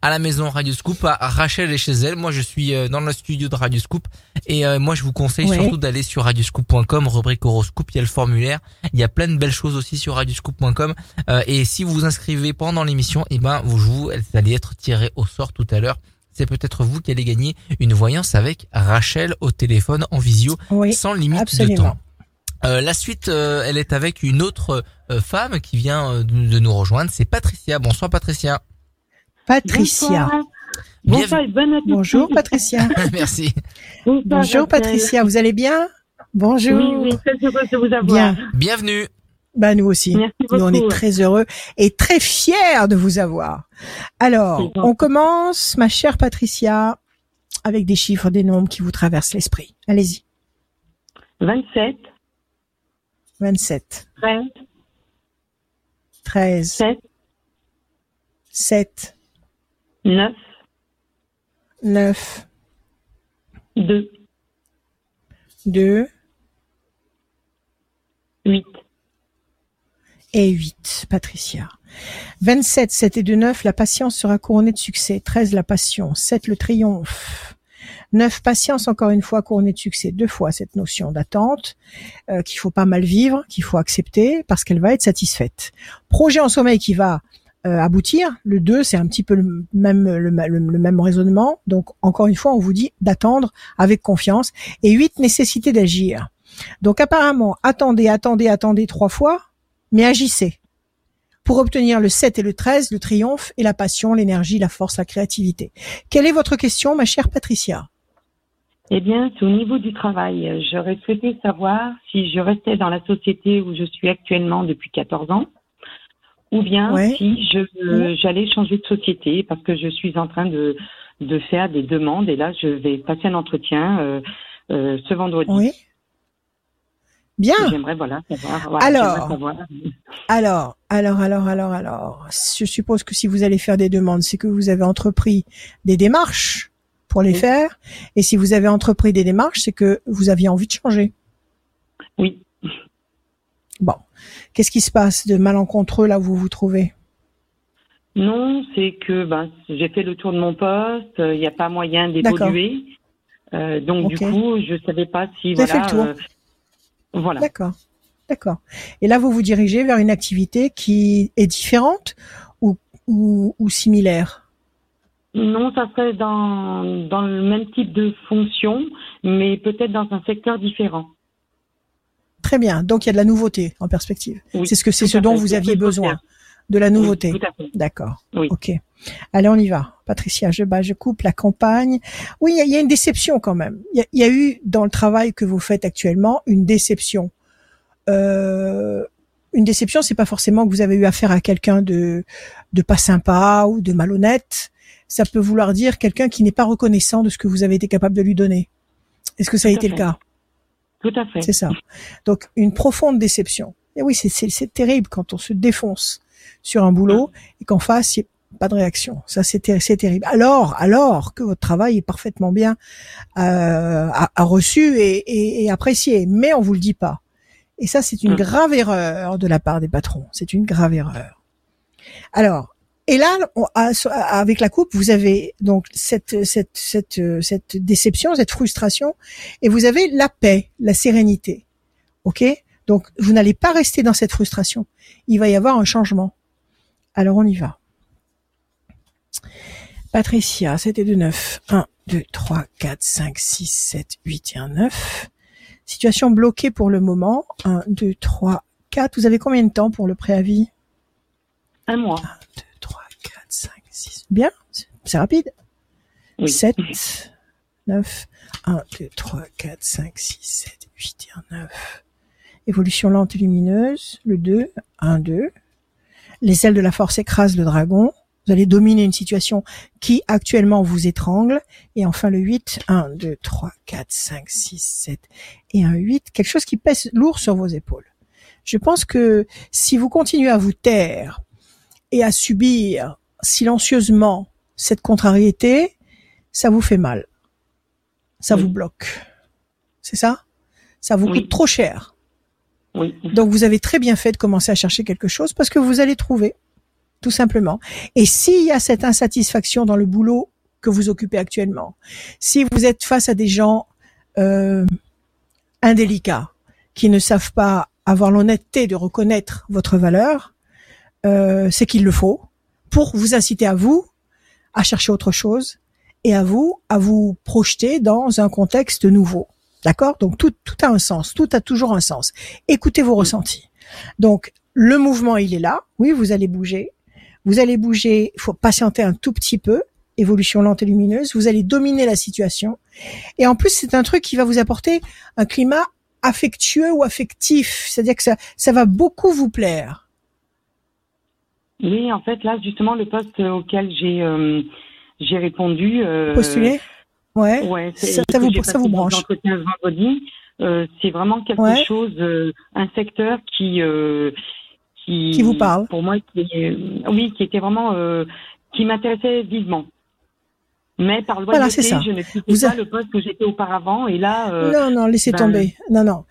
à la maison Radio Scoop. À Rachel est chez elle. Moi, je suis euh, dans le studio de Radio Scoop et euh, moi, je vous conseille Ouais. surtout d'aller sur radioscoop.com, rubrique horoscope. Il y a le formulaire. Il y a plein de belles choses aussi sur radioscoop.com. Euh, et si vous vous inscrivez pendant l'émission, eh ben vous vous allez être tiré au sort tout à l'heure. C'est peut-être vous qui allez gagner une voyance avec Rachel au téléphone en visio Oui, sans limite de temps. Euh, la suite, euh, elle est avec une autre euh, femme qui vient euh, de nous rejoindre. C'est Patricia. Bonsoir Patricia. Patricia. Bonsoir. Bonsoir et. Bonjour Patricia. [laughs] Merci. Bonsoir, Bonjour. Patricia, vous allez bien? Bonjour. Oui, oui, très heureuse de vous avoir. Bien. Bienvenue. Bah nous aussi. Merci beaucoup. Nous on est très heureux et très fiers de vous avoir. Alors, on commence, ma chère Patricia, avec des chiffres, des nombres qui vous traversent l'esprit. Allez-y. 27, 27, 13, 13, 7, 7, 9, 9, 2, 2 8. Et 8. Patricia. 27, 7 et 2, 9, la patience sera couronnée de succès. 13, la passion. 7, le triomphe. 9, patience, encore une fois, couronnée de succès. Deux fois cette notion d'attente, euh, qu'il faut pas mal vivre, qu'il faut accepter, parce qu'elle va être satisfaite. Projet en sommeil qui va euh, aboutir. Le 2, c'est un petit peu le même, le, le- le même raisonnement. Donc, encore une fois, on vous dit d'attendre avec confiance. Et 8, nécessité d'agir. Donc, apparemment, attendez, attendez, attendez trois fois, mais agissez pour obtenir le 7 et le 13, le triomphe et la passion, l'énergie, la force, la créativité. Quelle est votre question, ma chère Patricia? Eh bien, c'est au niveau du travail. J'aurais souhaité savoir si je restais dans la société où je suis actuellement depuis 14 ans, ou bien Ouais. si je euh, j'allais changer de société parce que je suis en train de de faire des demandes et là je vais passer un entretien euh, euh, ce vendredi. Oui. Bien. J'aimerais voilà savoir. voilà, Alors. savoir. Alors, alors, alors, alors, alors. Je suppose que si vous allez faire des demandes, c'est que vous avez entrepris des démarches pour les Oui. faire. Et si vous avez entrepris des démarches, c'est que vous aviez envie de changer. Oui. Bon. Qu'est-ce qui se passe de malencontreux là où vous vous trouvez? Non, c'est que ben, j'ai fait le tour de mon poste, il n'y a pas moyen d'évoluer. Euh, donc du coup, je savais pas si Vous avez voilà. fait le tour. euh, voilà. D'accord. D'accord. Et là, vous vous dirigez vers une activité qui est différente ou, ou, ou similaire? Non, ça serait dans dans le même type de fonction, mais peut-être dans un secteur différent. Très bien. Donc, il y a de la nouveauté en perspective. Oui, c'est ce que c'est ce dont vous aviez besoin. De la nouveauté. Oui, tout à fait. D'accord. Oui. Ok. Allez, on y va. Patricia, je bats, je coupe la campagne. Oui, il y y, a une déception quand même. Il y y a eu dans le travail que vous faites actuellement une déception. Euh, une déception, c'est pas forcément que vous avez eu affaire à quelqu'un de de pas sympa ou de malhonnête. ça peut vouloir dire quelqu'un qui n'est pas reconnaissant de ce que vous avez été capable de lui donner. Est-ce que ça a été le cas? Tout à fait. C'est ça. Donc une profonde déception. Et oui, c'est terrible quand on se défonce sur un boulot et qu'en face, il n'y a pas de réaction. Ça, c'est terrible. Alors, alors que votre travail est parfaitement bien euh, reçu et, et, apprécié, mais on vous le dit pas. Et ça, c'est une grave erreur de la part des patrons. C'est une grave erreur. Alors, et là, avec la coupe, vous avez donc cette, cette, cette, cette déception, cette frustration, et vous avez la paix, la sérénité. Ok? Donc, vous n'allez pas rester dans cette frustration. Il va y avoir un changement. Alors, on y va. Patricia, c'était de 9. 1, 2, 3, 4, 5, 6, 7, 8 et 1 9. Situation bloquée pour le moment. 1, 2, 3, 4. Vous avez combien de temps pour le préavis? Un mois. 1, 2, 3, 4, 5, 6. Bien, c'est rapide. 7, 9, 1, 2, 3, 4, 5, 6, 7, 8 et 1, 9. Évolution lente et lumineuse. Le 2, 1, 2. Les ailes de la force écrasent le dragon. Vous allez dominer une situation qui actuellement vous étrangle. Et enfin le 8, 1, 2, 3, 4, 5, 6, 7 et un 8, quelque chose qui pèse lourd sur vos épaules. Je pense que si vous continuez à vous taire et à subir silencieusement cette contrariété, ça vous fait mal. Ça vous bloque. C'est ça? Ça vous coûte trop cher. Donc vous avez très bien fait de commencer à chercher quelque chose parce que vous allez trouver tout simplement. Et s'il y a cette insatisfaction dans le boulot que vous occupez actuellement, si vous êtes face à des gens euh, indélicats, qui ne savent pas avoir l'honnêteté de reconnaître votre valeur, euh, c'est qu'il le faut pour vous inciter à vous à chercher autre chose et à vous à vous projeter dans un contexte nouveau. D'accord? Donc tout, tout a un sens, tout a toujours un sens. Écoutez vos ressentis. Donc le mouvement, il est là. Oui, vous allez bouger. Vous allez bouger, il faut patienter un tout petit peu, évolution lente et lumineuse, vous allez dominer la situation. Et en plus, c'est un truc qui va vous apporter un climat affectueux ou affectif, c'est-à-dire que ça, ça va beaucoup vous plaire. Oui, en fait, là, justement, le poste auquel j'ai euh, j'ai répondu. Euh, Postulé? Ouais. Ouais. Ça, ça, vous, ça vous branche. vendredi. Euh, c'est vraiment quelque chose, euh, un secteur qui qui, vous parle Pour moi, qui, oui, qui était vraiment, euh, qui m'intéressait vivement. Mais par loyauté, voilà, ça. je ne quittais pas le poste que j'étais auparavant. Et là, euh, non, non, laissez ben, tomber. Non, non.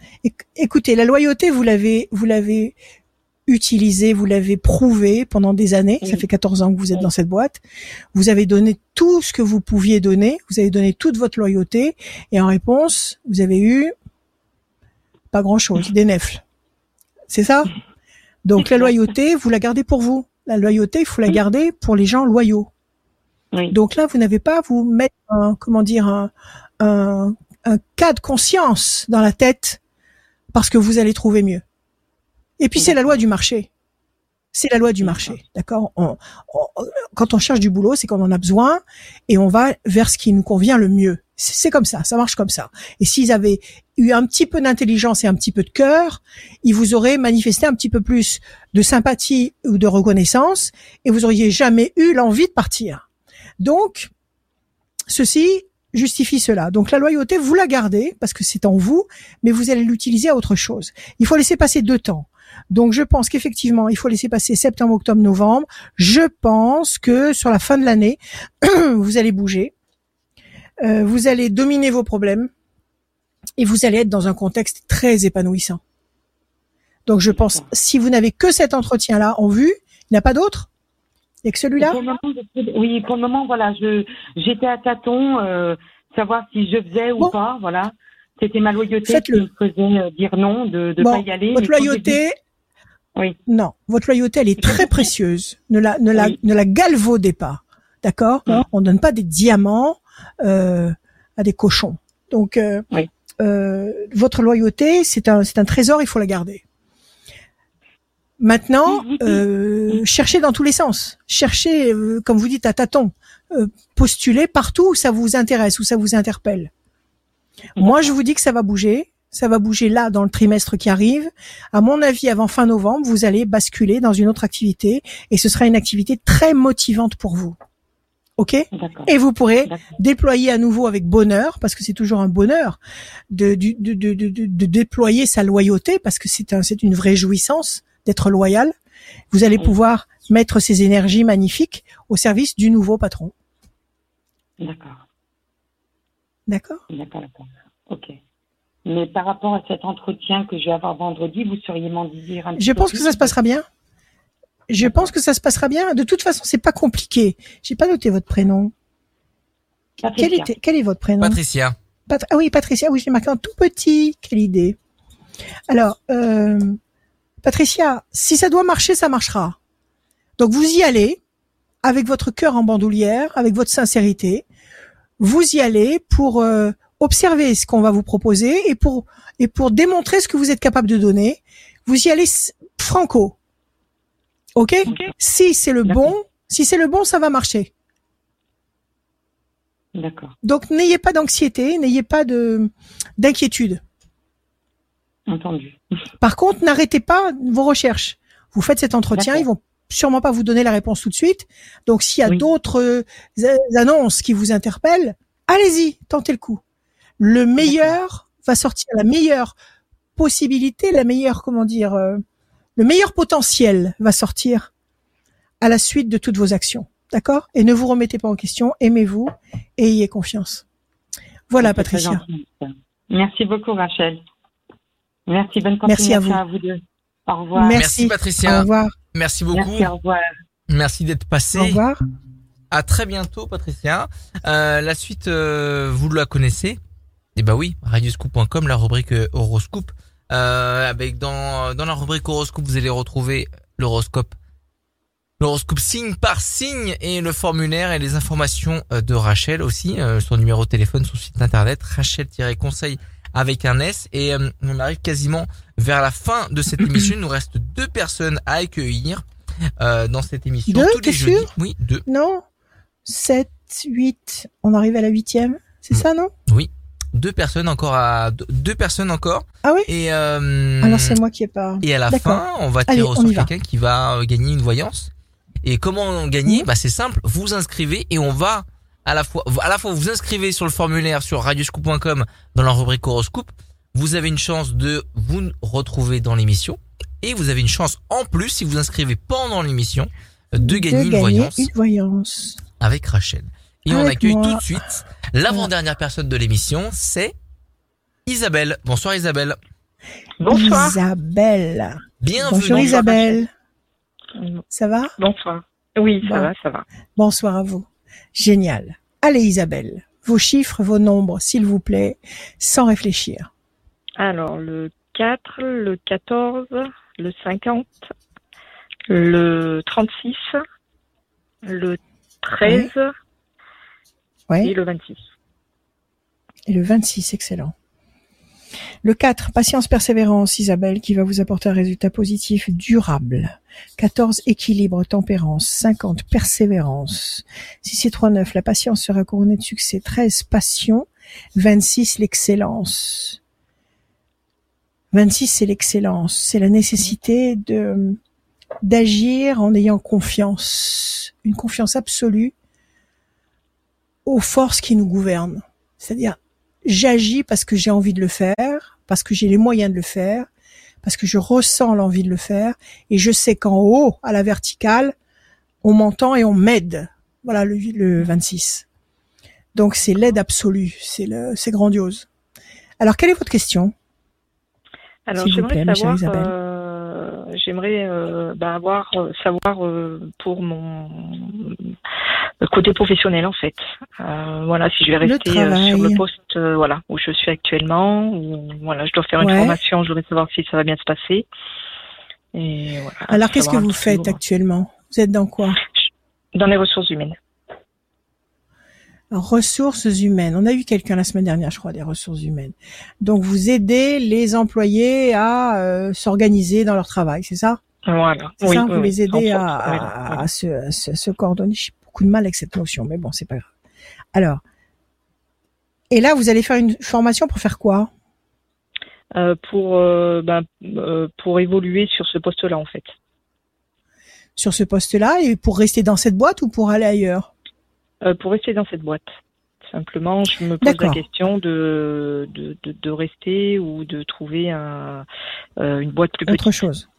Écoutez, la loyauté, vous l'avez, vous l'avez utilisée, vous l'avez prouvé pendant des années. Ça fait 14 ans que vous êtes dans cette boîte. Vous avez donné tout ce que vous pouviez donner. Vous avez donné toute votre loyauté. Et en réponse, vous avez eu pas grand chose, des nefles. C'est ça? Donc la loyauté, vous la gardez pour vous. La loyauté, il faut la garder pour les gens loyaux. Donc là, vous n'avez pas à vous mettre un, comment dire, un, un, un cas de conscience dans la tête parce que vous allez trouver mieux. Et puis c'est la loi du marché. C'est la loi du marché, d'accord? Quand on cherche du boulot, c'est qu'on en a besoin et on va vers ce qui nous convient le mieux. C'est comme ça, ça marche comme ça. Et s'ils avaient eu un petit peu d'intelligence et un petit peu de cœur, ils vous auraient manifesté un petit peu plus de sympathie ou de reconnaissance et vous auriez jamais eu l'envie de partir. Donc, ceci justifie cela. Donc la loyauté, vous la gardez parce que c'est en vous, mais vous allez l'utiliser à autre chose. Il faut laisser passer deux temps. Donc je pense qu'effectivement, il faut laisser passer septembre, octobre, novembre. Je pense que sur la fin de l'année, [clears throat] vous allez bouger euh, vous allez dominer vos problèmes et vous allez être dans un contexte très épanouissant. Donc je pense, si vous n'avez que cet entretien-là en vue, il n'y a pas d'autre? Il n'y a que celui-là? Oui, pour le moment, voilà, je j'étais à tâtons, euh, savoir si je faisais ou pas, voilà. C'était ma loyauté qui me faisait euh, dire non, de ne pas y aller. Votre loyauté, oui. Non, votre loyauté, elle est très précieuse. Ne la, ne la, ne la galvaudez pas. D'accord On ne donne pas des diamants euh, à des cochons. Donc, euh, euh, votre loyauté, c'est un, c'est un trésor, il faut la garder. Maintenant, euh, cherchez dans tous les sens. Cherchez, comme vous dites, à tâtons. postulez partout où ça vous intéresse, où ça vous interpelle. Moi, je vous dis que ça va bouger. Ça va bouger là dans le trimestre qui arrive. À mon avis, avant fin novembre, vous allez basculer dans une autre activité et ce sera une activité très motivante pour vous. Ok? Et vous pourrez déployer à nouveau avec bonheur, parce que c'est toujours un bonheur de, de, de, de, de déployer sa loyauté, parce que c'est un, c'est une vraie jouissance d'être loyal. Vous allez pouvoir mettre ces énergies magnifiques au service du nouveau patron. D'accord. D'accord D'accord, d'accord. Ok. Mais par rapport à cet entretien que je vais avoir vendredi, vous seriez m'en dire un petit Je pense que ça se passera bien. Je pense que ça se passera bien. De toute façon, c'est pas compliqué. J'ai pas noté votre prénom. Quel, était, quel est votre prénom? Patricia. ah oui, Patricia. Oui, j'ai marqué en tout petit. Quelle idée. Alors, euh, Patricia, si ça doit marcher, ça marchera. Donc vous y allez avec votre cœur en bandoulière, avec votre sincérité. Vous y allez pour euh, observer ce qu'on va vous proposer et pour et pour démontrer ce que vous êtes capable de donner. Vous y allez franco. Ok, Si c'est le bon, si c'est le bon, ça va marcher. D'accord. Donc n'ayez pas d'anxiété, n'ayez pas de d'inquiétude. Entendu. Par contre, n'arrêtez pas vos recherches. Vous faites cet entretien, ils vont sûrement pas vous donner la réponse tout de suite. Donc s'il y a d'autres euh, annonces qui vous interpellent, allez-y, tentez le coup. Le meilleur va sortir, la meilleure possibilité, la meilleure, comment dire, euh, le meilleur potentiel va sortir à la suite de toutes vos actions. D'accord? Et ne vous remettez pas en question, aimez-vous et ayez confiance. Voilà, Patricia. Merci beaucoup, Rachel. Merci, bonne continuation Merci à vous. deux. Au revoir. Merci, Patricia. Au revoir. Merci beaucoup. Merci, au revoir. Merci d'être passé. Au revoir. À très bientôt, Patricia. Euh, la suite, euh, vous la connaissez Eh ben oui, radioscoop.com, la rubrique euh, horoscope. Euh, avec dans dans la rubrique horoscope, vous allez retrouver l'horoscope, l'horoscope signe par signe et le formulaire et les informations euh, de Rachel aussi, euh, son numéro de téléphone, son site internet, Rachel-conseil avec un S. Et on arrive quasiment vers la fin de cette émission. Il nous reste deux personnes à accueillir dans cette émission. Deux, tous les jeudis. Sûr oui, deux. Non, 7, 8, on arrive à la huitième. C'est ça, non? Oui deux personnes encore à deux personnes encore. Ah oui? Et euh, alors c'est moi qui ai pas. Et à la fin, on va tirer au sort quelqu'un qui va euh, gagner une voyance. Et comment gagner? Bah c'est simple, vous inscrivez et on va à la fois à la fois vous inscrivez sur le formulaire sur radioscoop.com dans la rubrique horoscope. Vous avez une chance de vous retrouver dans l'émission et vous avez une chance en plus si vous inscrivez pendant l'émission de, gagner, une, voyance une voyance avec Rachel. Et on accueille tout de suite l'avant-dernière personne de l'émission, c'est Isabelle. Bonsoir Isabelle. Bonsoir. Isabelle. Bienvenue. Bonjour Isabelle. Ça va? Bonsoir. Oui, ça va, ça va. Bonsoir à vous. Génial. Allez Isabelle, vos chiffres, vos nombres, s'il vous plaît, sans réfléchir. Alors, le 4, le 14, le 50, le 36, le 13, et le 26. Et le 26, excellent. Le 4, patience, persévérance, Isabelle, qui va vous apporter un résultat positif durable. 14, équilibre, tempérance. 50, persévérance. 6 et 3, 9, la patience sera couronnée de succès. 13, passion. 26, l'excellence. 26, c'est l'excellence. C'est la nécessité de, d'agir en ayant confiance. Une confiance absolue aux forces qui nous gouvernent. C'est-à-dire, j'agis parce que j'ai envie de le faire, parce que j'ai les moyens de le faire, parce que je ressens l'envie de le faire, et je sais qu'en haut, à la verticale, on m'entend et on m'aide. Voilà le, le 26. Donc c'est l'aide absolue, c'est le, c'est grandiose. Alors quelle est votre question? Alors j'aimerais savoir, euh, j'aimerais euh, bah, avoir euh, savoir euh, pour mon côté professionnel en fait. Euh, voilà, si je vais rester euh, sur le poste euh, voilà où je suis actuellement, ou voilà, je dois faire une formation, je voudrais savoir si ça va bien se passer. Et voilà. Alors qu'est-ce que vous faites actuellement? Vous êtes dans quoi? Dans les ressources humaines. Ressources humaines. On a eu quelqu'un la semaine dernière, je crois, des ressources humaines. Donc vous aidez les employés à s'organiser dans leur travail, c'est ça? Voilà. C'est ça, vous les aidez à, se, se, coordonner beaucoup de mal avec cette notion, mais bon, c'est pas grave. Alors, et là, vous allez faire une formation pour faire quoi? Euh, Pour euh, ben, euh, pour évoluer sur ce poste-là, en fait. Sur ce poste-là et pour rester dans cette boîte ou pour aller ailleurs? Pour rester dans cette boîte. Simplement, je me pose la question de, de, de, rester ou de trouver un, une boîte plus petite. Autre chose.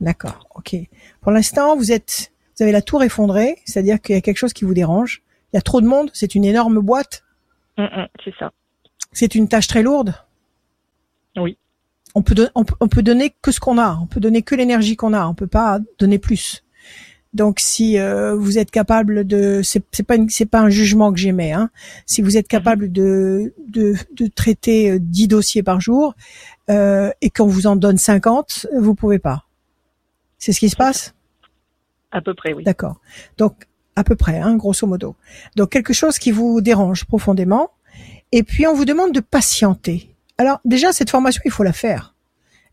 D'accord, ok. Pour l'instant, vous êtes, vous avez la tour effondrée, c'est-à-dire qu'il y a quelque chose qui vous dérange. Il y a trop de monde, c'est une énorme boîte. Mm, mm, c'est ça. C'est une tâche très lourde. Oui. On peut, on, peut donner que ce qu'on a, on peut donner que l'énergie qu'on a, on peut pas donner plus. Donc si euh, vous êtes capable de, c'est pas c'est pas un jugement que j'émets, hein. Si vous êtes capable de de, de traiter 10 euh, dossiers par jour euh, et qu'on vous en donne 50, vous pouvez pas. C'est ce qui se passe? À peu près, oui. D'accord. Donc, à peu près, hein, grosso modo. Donc, quelque chose qui vous dérange profondément. Et puis, on vous demande de patienter. Alors, déjà, cette formation, il faut la faire.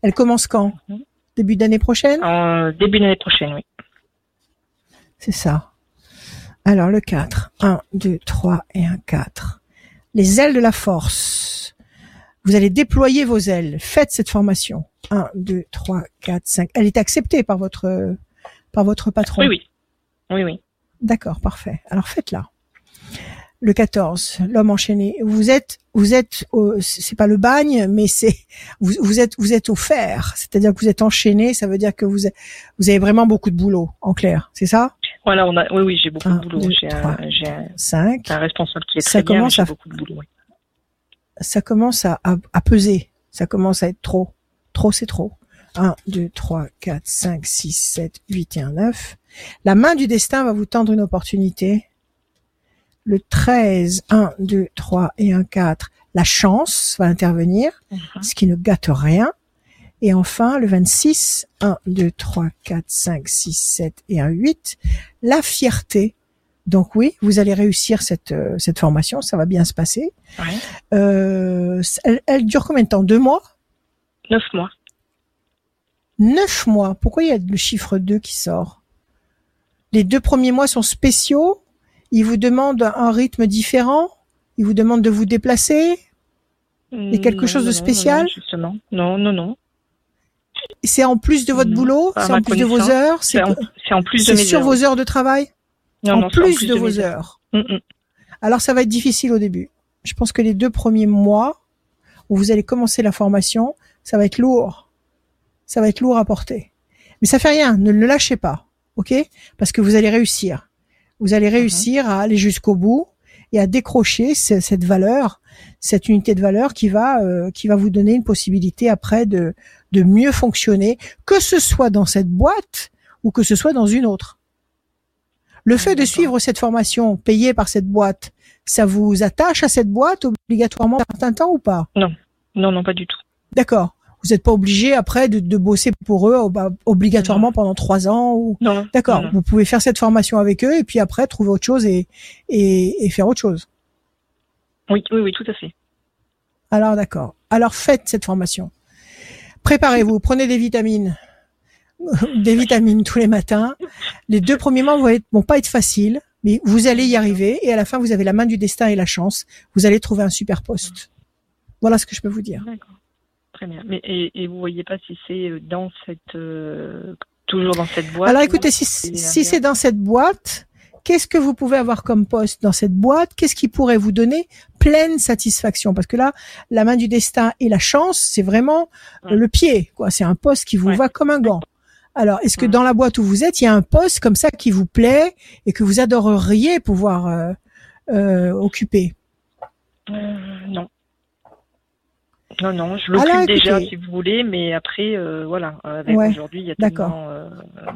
Elle commence quand? Mhm. Début d'année prochaine? Euh, Début d'année prochaine, oui. C'est ça. Alors, le 4. 1, 2, 3 et un 4. Les ailes de la force. Vous allez déployer vos ailes. Faites cette formation. 1, 2, 3, 4, 5. Elle est acceptée par votre, par votre patron. Oui, oui. Oui, oui. D'accord, parfait. Alors faites-la. Le 14, l'homme enchaîné. Vous êtes, vous êtes, c'est pas le bagne, mais c'est, vous, vous, êtes, vous êtes au fer. C'est-à-dire que vous êtes enchaîné. Ça veut dire que vous, vous avez vraiment beaucoup de boulot, en clair. C'est ça? Voilà, on a, oui, oui, j'ai beaucoup de boulot. J'ai un, un, 5. un responsable qui est très ça commence à, beaucoup de boulot. Ça commence à, à, à peser. Ça commence à être trop. Trop, c'est trop. 1, 2, 3, 4, 5, 6, 7, 8 et un 9. La main du destin va vous tendre une opportunité. Le 13, 1, 2, 3 et un 4, la chance va intervenir, uh-huh. ce qui ne gâte rien. Et enfin, le 26, 1, 2, 3, 4, 5, 6, 7 et un 8, la fierté. Donc oui, vous allez réussir cette, euh, cette formation, ça va bien se passer. Euh, elle, elle dure combien de temps? Deux mois? Neuf mois. Neuf mois. Pourquoi il y a le chiffre 2 qui sort? Les deux premiers mois sont spéciaux. Ils vous demandent un rythme différent. Ils vous demandent de vous déplacer. Il y a quelque chose de spécial? Justement. Non, non, non. C'est en plus de votre boulot C'est en plus de vos heures C'est en, plus de mes sur heures. vos heures de travail en, plus de, vos heures. Mm, mm. Alors ça va être difficile au début. Je pense que les deux premiers mois où vous allez commencer la formation, ça va être lourd. Ça va être lourd à porter. Mais ça fait rien, ne le lâchez pas, ok? Parce que vous allez réussir. Vous allez réussir à aller jusqu'au bout et à décrocher cette valeur, cette unité de valeur qui va euh, qui va vous donner une possibilité après de de mieux fonctionner, que ce soit dans cette boîte ou que ce soit dans une autre. Le fait de suivre cette formation payée par cette boîte, ça vous attache à cette boîte obligatoirement un certain temps ou pas? Non, non, non, pas du tout. D'accord vous n'êtes pas obligé après de, de, bosser pour eux bah, obligatoirement pendant trois ans ou non, d'accord. Vous pouvez faire cette formation avec eux et puis après trouver autre chose et, et, et faire autre chose. Oui oui oui tout à fait. Alors d'accord. Alors faites cette formation. Préparez-vous prenez des vitamines. [laughs] Des vitamines tous les matins. Les deux premiers mois vont, vont pas être faciles mais vous allez y arriver et à la fin vous avez la main du destin et la chance. Vous allez trouver un super poste. Voilà ce que je peux vous dire. D'accord Très bien. Mais et, vous voyez pas si c'est euh, dans cette euh, toujours dans cette boîte. Alors écoutez, si, si c'est dans cette boîte, qu'est-ce que vous pouvez avoir comme poste dans cette boîte? Qu'est-ce qui pourrait vous donner pleine satisfaction? Parce que là, la main du destin et la chance, c'est vraiment le pied. quoi. C'est un poste qui vous va comme un gant. Alors, est-ce que dans la boîte où vous êtes, il y a un poste comme ça qui vous plaît et que vous adoreriez pouvoir euh, euh, occuper? Non. Non, non, je l'occupe déjà si vous voulez, mais après, euh, voilà, avec aujourd'hui, il y a tellement euh,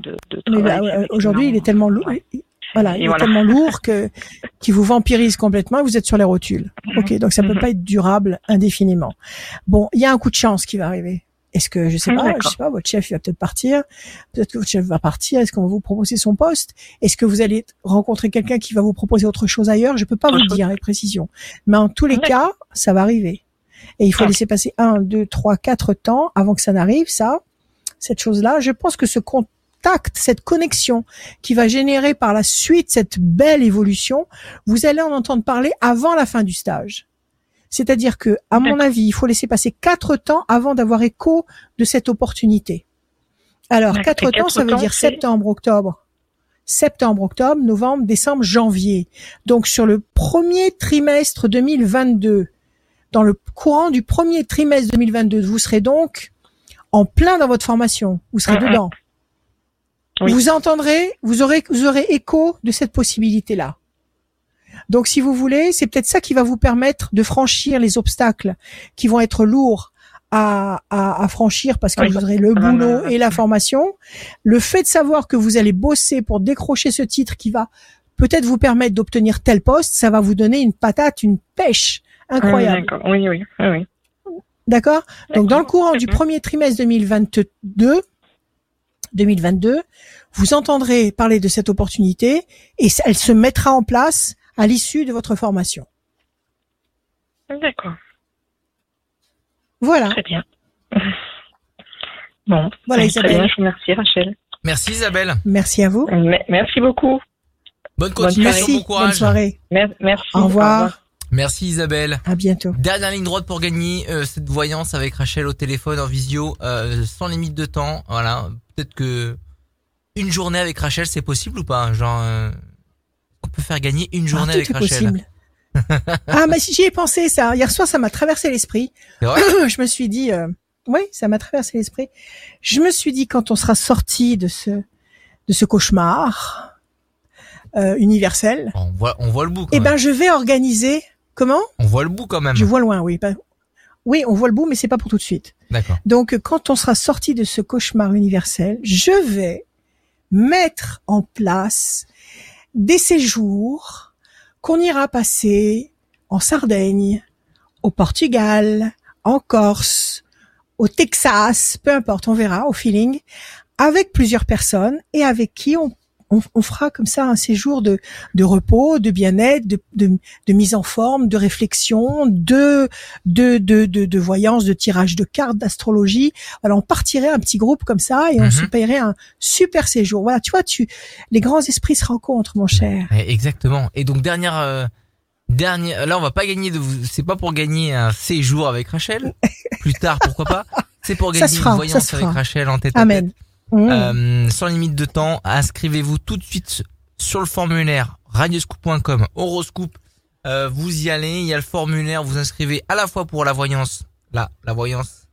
de, de travail. aujourd'hui, il est tellement lourd. Voilà, il est tellement lourd [laughs] que qui vous vampirise complètement. Vous êtes sur les rotules. Mhm. Ok, donc ça peut mhm. pas être durable indéfiniment. Bon, il y a un coup de chance qui va arriver. Est-ce que je sais pas, je sais pas, votre chef il va peut-être partir, peut-être que votre chef va partir. Est-ce qu'on va vous proposer son poste? Est-ce que vous allez rencontrer quelqu'un qui va vous proposer autre chose ailleurs? Je peux pas vous le dire avec précision, mais en tous les cas, ça va arriver. Et il faut ah. laisser passer un, deux, trois, quatre temps avant que ça n'arrive, ça, cette chose-là. Je pense que ce contact, cette connexion qui va générer par la suite cette belle évolution, vous allez en entendre parler avant la fin du stage. C'est-à-dire que, à mon avis, il faut laisser passer quatre temps avant d'avoir écho de cette opportunité. Alors, quatre temps, ça veut dire septembre, octobre. septembre, octobre, novembre, décembre, janvier. Donc sur le premier trimestre 2022, dans le courant du premier trimestre 2022, vous serez donc en plein dans votre formation. Vous serez dedans. Vous entendrez, vous aurez, vous aurez écho de cette possibilité-là. Donc, si vous voulez, c'est peut-être ça qui va vous permettre de franchir les obstacles qui vont être lourds à, à, franchir parce que vous aurez le boulot et la formation. Le fait de savoir que vous allez bosser pour décrocher ce titre qui va peut-être vous permettre d'obtenir tel poste, ça va vous donner une patate, une pêche incroyable. oui, oui, oui. D'accord? Donc, dans le courant du premier trimestre 2022, 2022, vous entendrez parler de cette opportunité et elle se mettra en place à l'issue de votre formation. D'accord. Voilà. Très bien. Bon, voilà Isabelle. Très bien, merci Rachel. Merci Isabelle. Merci à vous. merci beaucoup. Bonne continuation, bon courage. Bonne soirée. merci. Au revoir. Merci Isabelle. À bientôt. Dernière ligne droite pour gagner euh, cette voyance avec Rachel au téléphone en visio, euh, sans limite de temps. Voilà, peut-être que une journée avec Rachel, c'est possible ou pas Genre, euh, on peut faire gagner une ah, journée avec Rachel. Possible. [laughs] ah, mais si j'y ai pensé ça. Hier soir, ça m'a traversé l'esprit. [clears throat] je me suis dit, oui, ça m'a traversé l'esprit. Je me suis dit quand on sera sorti de ce de ce cauchemar universel. On voit, on voit le bout. eh ben, je vais organiser Comment? On voit le bout quand même. Je vois loin, oui. Oui, on voit le bout, mais c'est pas pour tout de suite. D'accord. Donc, quand on sera sorti de ce cauchemar universel, je vais mettre en place des séjours qu'on ira passer en Sardaigne, au Portugal, en Corse, au Texas, peu importe, on verra au feeling, avec plusieurs personnes et avec qui on on, fera comme ça un séjour de, de repos, de bien-être, de, de, de, mise en forme, de réflexion, de, de, de, de, voyance, de tirage de cartes, d'astrologie. Alors on partirait un petit groupe comme ça et on se mhm. paierait un super séjour. Voilà, tu vois, tu les grands esprits se rencontrent, mon cher. Exactement. Et donc dernière. Euh, dernière, là on va pas gagner de c'est pas pour gagner un séjour avec Rachel [laughs] plus tard pourquoi pas c'est pour gagner une voyance avec Rachel en tête Amen. à tête Mmh. Euh, sans limite de temps, inscrivez-vous tout de suite sur le formulaire radioscoop.com horoscope. Euh, vous y allez, il y a le formulaire, vous inscrivez à la fois pour la voyance, là, la voyance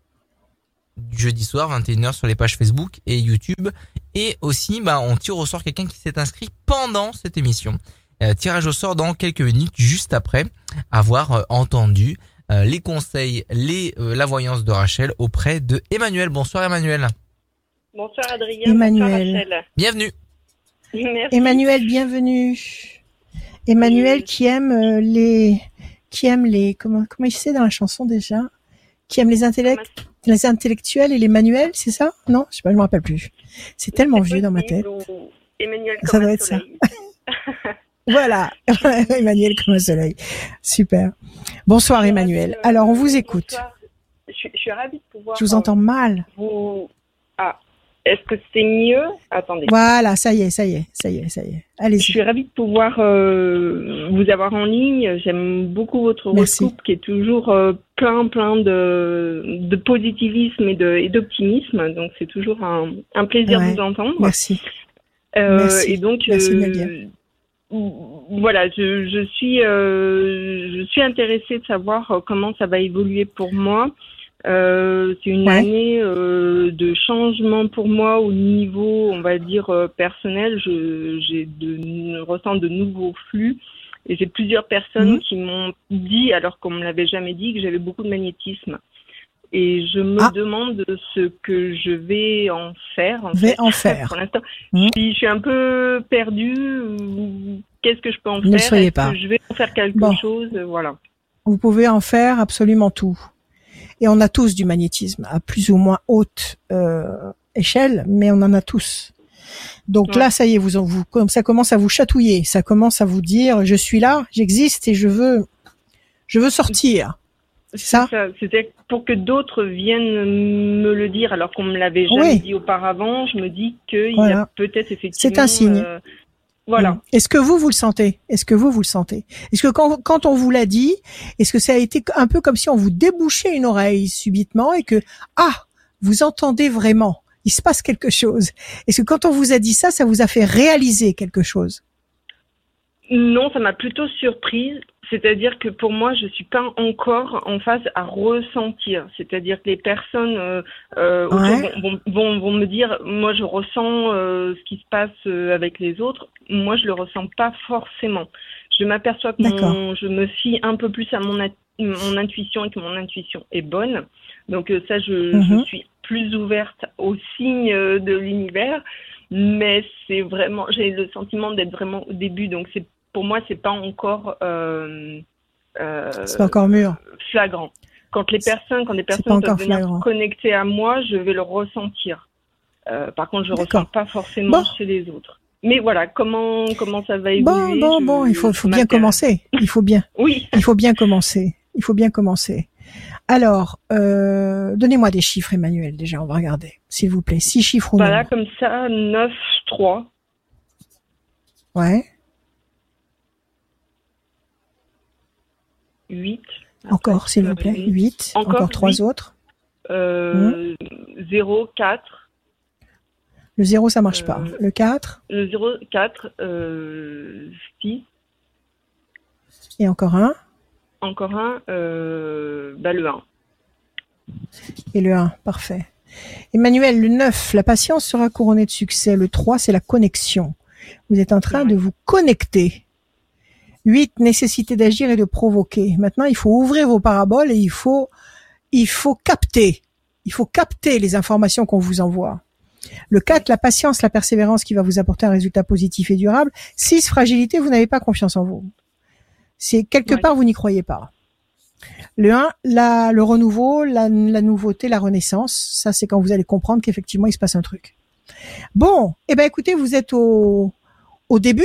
du jeudi soir 21h sur les pages Facebook et YouTube et aussi bah on tire au sort quelqu'un qui s'est inscrit pendant cette émission. Euh, tirage au sort dans quelques minutes juste après avoir entendu les conseils, les la voyance de Rachel auprès de Emmanuel. Bonsoir Emmanuel. Bonsoir Adrien. Emmanuel. Bienvenue. Merci. Emmanuel, bienvenue. Emmanuel qui aime euh, les, qui aime les, comment, comment il sait dans la chanson déjà, qui aime les intellects, les intellectuels et les manuels, c'est ça? Non, je sais pas, je me rappelle plus. C'est tellement vieux dans ma tête. Emmanuel ça doit être ça. [laughs] voilà, [laughs] Emmanuel comme un soleil. Super. Bonsoir Emmanuel. Alors on vous écoute. Je, je, suis ravie de pouvoir. Je vous entends mal. Vous, ah, est-ce que c'est mieux? Attendez. Voilà, ça y est, ça y est, ça y est, ça y est. Allez. Je suis ravie de pouvoir euh, vous avoir en ligne. J'aime beaucoup votre horoscope qui est toujours euh, plein, plein de, de positivisme et d'optimisme. Donc c'est toujours un, un plaisir de vous entendre. Merci. Euh, Merci. Et donc. Merci, voilà, je, je suis, je suis intéressée de savoir comment ça va évoluer pour moi. Euh, c'est une année euh, de changement pour moi au niveau, on va dire euh, personnel. Je, j'ai de, ressens de nouveaux flux et j'ai plusieurs personnes mhm. qui m'ont dit, alors qu'on me l'avait jamais dit, que j'avais beaucoup de magnétisme. Et je me ah. demande ce que je vais en faire. En vais en [laughs] faire. Pour l'instant, mhm. je, suis, un peu perdue. Qu'est-ce que je peux en ne faire? soyez pas. je vais en faire quelque chose? Voilà. Vous pouvez en faire absolument tout. Et on a tous du magnétisme à plus ou moins haute euh, échelle, mais on en a tous. Donc là, ça y est, vous, vous, ça commence à vous chatouiller, ça commence à vous dire, je suis là, j'existe et je veux, je veux sortir. C'est ça, C'était pour que d'autres viennent me le dire, alors qu'on me l'avait jamais dit auparavant. Je me dis qu'il y a peut-être effectivement. C'est un signe. Euh, voilà. Est-ce que vous, vous le sentez? Est-ce que vous, vous le sentez? Est-ce que quand, quand on vous l'a dit, est-ce que ça a été un peu comme si on vous débouchait une oreille subitement et que, ah, vous entendez vraiment Il se passe quelque chose? Est-ce que quand on vous a dit ça, ça vous a fait réaliser quelque chose? Non, ça m'a plutôt surprise. C'est-à-dire que pour moi, je suis pas encore en phase à ressentir. C'est-à-dire que les personnes euh, euh vont, vont, vont, me dire, moi je ressens euh, ce qui se passe euh, avec les autres. Moi, je le ressens pas forcément. Je m'aperçois que je me fie un peu plus à mon, mon intuition et que mon intuition est bonne. Donc ça, je, je mhm. suis plus ouverte aux signes de l'univers. Mais c'est vraiment, j'ai le sentiment d'être vraiment au début. Donc c'est pour moi, c'est pas encore. Euh, euh, c'est pas encore mûr. Flagrant. Quand les personnes, quand les personnes peuvent venir connecter à moi, je vais le ressentir. Euh, par contre, je ne ressens pas forcément chez les autres. Mais voilà, comment comment ça va évoluer Bon, bon, bon, il faut, faut bien commencer. Il faut bien. [laughs] oui. Il faut bien commencer. Il faut bien commencer. Alors, euh, donnez-moi des chiffres, Emmanuel. Déjà, on va regarder, s'il vous plaît. Six chiffres ou Voilà, comme ça, 9, 3. Ouais. 8. Encore, s'il vous plaît. 8. Encore, trois autres. Euh, 0, 4. Le 0, ça marche pas. Euh, le 4 Le 0, 4, euh, 6. Et encore un Encore un, euh, bah, le 1. Et le 1, parfait. Emmanuel, le 9, la patience sera couronnée de succès. Le 3, c'est la connexion. Vous êtes en train de vous connecter 8, nécessité d'agir et de provoquer. Maintenant, il faut ouvrir vos paraboles et il faut, il faut capter. Il faut capter les informations qu'on vous envoie. Le 4, la patience, la persévérance qui va vous apporter un résultat positif et durable. 6, fragilité, vous n'avez pas confiance en vous. C'est quelque part, vous n'y croyez pas. Le 1, la, le renouveau, la, la nouveauté, la renaissance. Ça, c'est quand vous allez comprendre qu'effectivement, il se passe un truc. Bon, eh ben, écoutez, vous êtes au, au début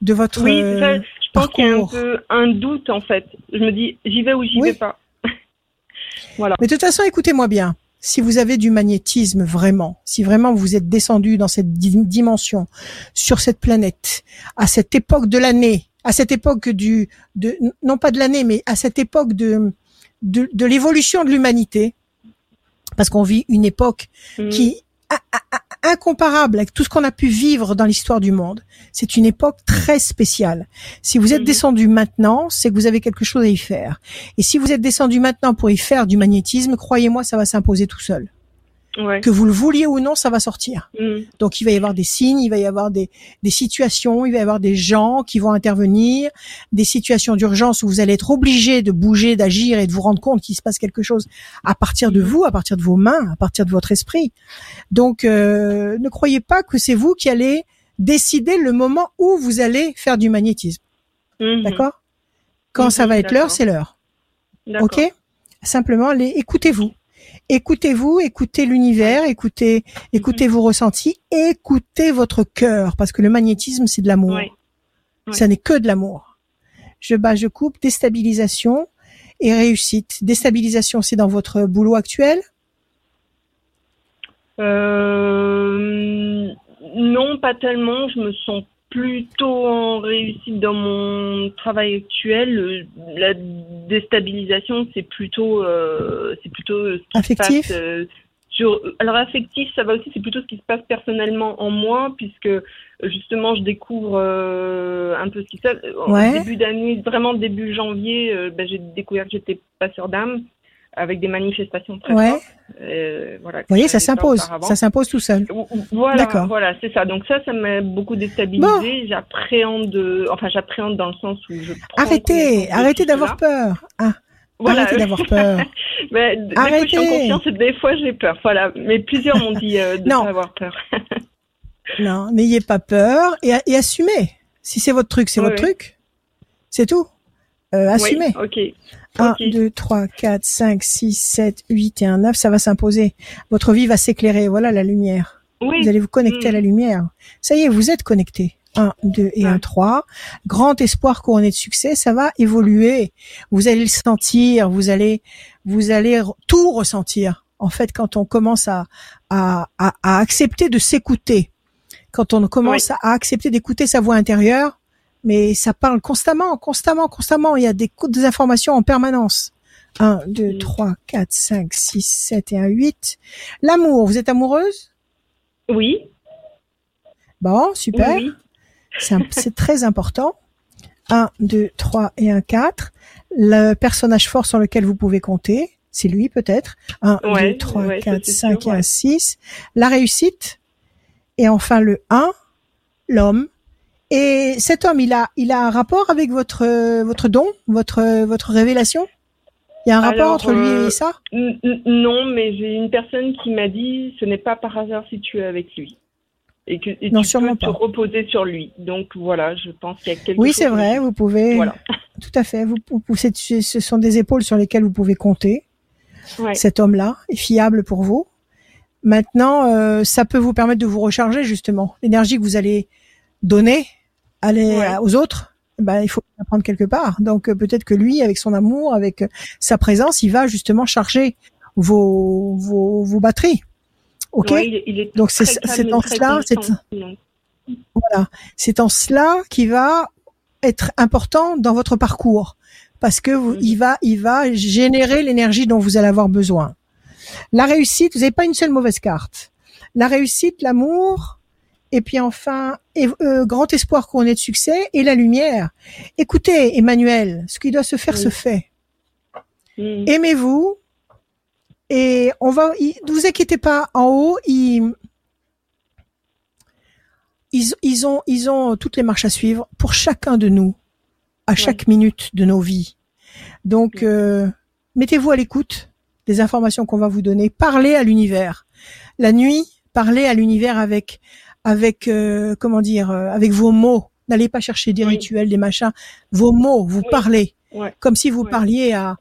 de votre oui, je pense qu'il y a un peu un doute en fait. Je me dis, j'y vais ou j'y vais pas. [laughs] voilà. Mais de toute façon, écoutez-moi bien. Si vous avez du magnétisme vraiment, si vraiment vous êtes descendu dans cette dimension, sur cette planète, à cette époque de l'année, à cette époque du, de, non pas de l'année, mais à cette époque de, de, de l'évolution de l'humanité, parce qu'on vit une époque mmh. qui incomparable avec tout ce qu'on a pu vivre dans l'histoire du monde. C'est une époque très spéciale. Si vous êtes mhm. descendu maintenant, c'est que vous avez quelque chose à y faire. Et si vous êtes descendu maintenant pour y faire du magnétisme, croyez-moi, ça va s'imposer tout seul. Que vous le vouliez ou non, ça va sortir. Mm. Donc il va y avoir des signes, il va y avoir des, des situations, il va y avoir des gens qui vont intervenir, des situations d'urgence où vous allez être obligé de bouger, d'agir et de vous rendre compte qu'il se passe quelque chose à partir de vous, à partir de vos mains, à partir de votre esprit. Donc euh, ne croyez pas que c'est vous qui allez décider le moment où vous allez faire du magnétisme. Mm-hmm. D'accord? Quand ça va être l'heure, c'est l'heure. Ok? Simplement, écoutez-vous écoutez-vous, écoutez l'univers, écoutez, écoutez vos ressentis, écoutez votre cœur, parce que le magnétisme, c'est de l'amour. Ça n'est que de l'amour. Je bats, je coupe, déstabilisation et réussite. Déstabilisation, c'est dans votre boulot actuel? Euh, Non, pas tellement. Je me sens plutôt en réussite dans mon travail actuel. La déstabilisation, c'est plutôt, euh, c'est plutôt ce qui affectif. Se passe, euh, sur, alors affectif, ça va aussi. C'est plutôt ce qui se passe personnellement en moi, puisque justement, je découvre euh, un peu ce qui se passe. Au début d'année, vraiment début janvier, ben, j'ai découvert que j'étais passeur d'âme avec des manifestations très fortes. Euh, voilà, Vous voyez, ça s'impose, ça s'impose tout seul. Voilà, voilà, c'est ça. Donc ça, ça m'a beaucoup déstabilisé. J'appréhende, enfin j'appréhende dans le sens où je. Arrêtez, arrêtez d'avoir peur. [laughs] Ah. Arrêtez d'avoir peur. Mais, Arrêtez. Fois, je suis en confiance des fois j'ai peur. Voilà, mais plusieurs m'ont dit euh, de [laughs] ne pas avoir peur. [laughs] non, n'ayez pas peur et, et assumez. Si c'est votre truc, c'est votre truc. C'est tout. Euh, assumez. ok. 1, 2, 3, 4, 5, 6, 7, 8 et 1, 9, ça va s'imposer. Votre vie va s'éclairer. Voilà la lumière. Vous allez vous connecter à la mm. lumière. Ça y est, vous êtes connecté. 1, 2 et 1, 3. Grand espoir couronné de succès, ça va évoluer. Vous allez le sentir, vous allez, vous allez tout ressentir. En fait, quand on commence à, à, à, accepter de s'écouter, quand on commence à accepter d'écouter sa voix intérieure, mais ça parle constamment, constamment, constamment. Il y a des, des informations en permanence. 1, 2, 3, 4, 5, 6, 7 et 1, 8. L'amour, vous êtes amoureuse? Oui. Bon, super. C'est très important. 1, 2, 3 et un 4. Le personnage fort sur lequel vous pouvez compter, c'est lui peut-être. 1, 2, 3, 4, 5 et un 6. La réussite. Et enfin le 1, l'homme. Et cet homme, il a, il a un rapport avec votre, votre don, votre, votre révélation? Il y a un rapport entre lui et euh, ça? Non, mais j'ai une personne qui m'a dit ce n'est pas par hasard si tu es avec lui et que non, tu peux te reposer sur lui. Donc voilà, je pense qu'il y a quelque oui, c'est vrai, vous pouvez. Voilà. [laughs] Tout à fait. Vous, vous, ce sont des épaules sur lesquelles vous pouvez compter. Cet homme-là est fiable pour vous. Maintenant, euh, ça peut vous permettre de vous recharger justement. L'énergie que vous allez donner aller aux autres, ben, il faut la prendre quelque part. Donc euh, peut-être que lui, avec son amour, avec sa présence, il va justement charger vos, vos, vos batteries. Ok? Donc c'est en cela, c'est voilà, c'est en cela qui va être important dans votre parcours parce que vous, il va il va générer l'énergie dont vous allez avoir besoin. La réussite, vous n'avez pas une seule mauvaise carte. La réussite, l'amour, et puis enfin euh, grand espoir couronné de succès et la lumière. Écoutez, Emmanuel, ce qui doit se faire se fait. Aimez-vous, et on va, ne vous inquiétez pas, en haut, ils, ils, ont, ils ont toutes les marches à suivre pour chacun de nous, à chaque minute de nos vies. Donc, euh, mettez-vous à l'écoute des informations qu'on va vous donner. Parlez à l'univers. La nuit, parlez à l'univers avec, avec, euh, comment dire, euh, avec vos mots. N'allez pas chercher des rituels, des machins. Vos mots, vous parlez, comme si vous parliez à,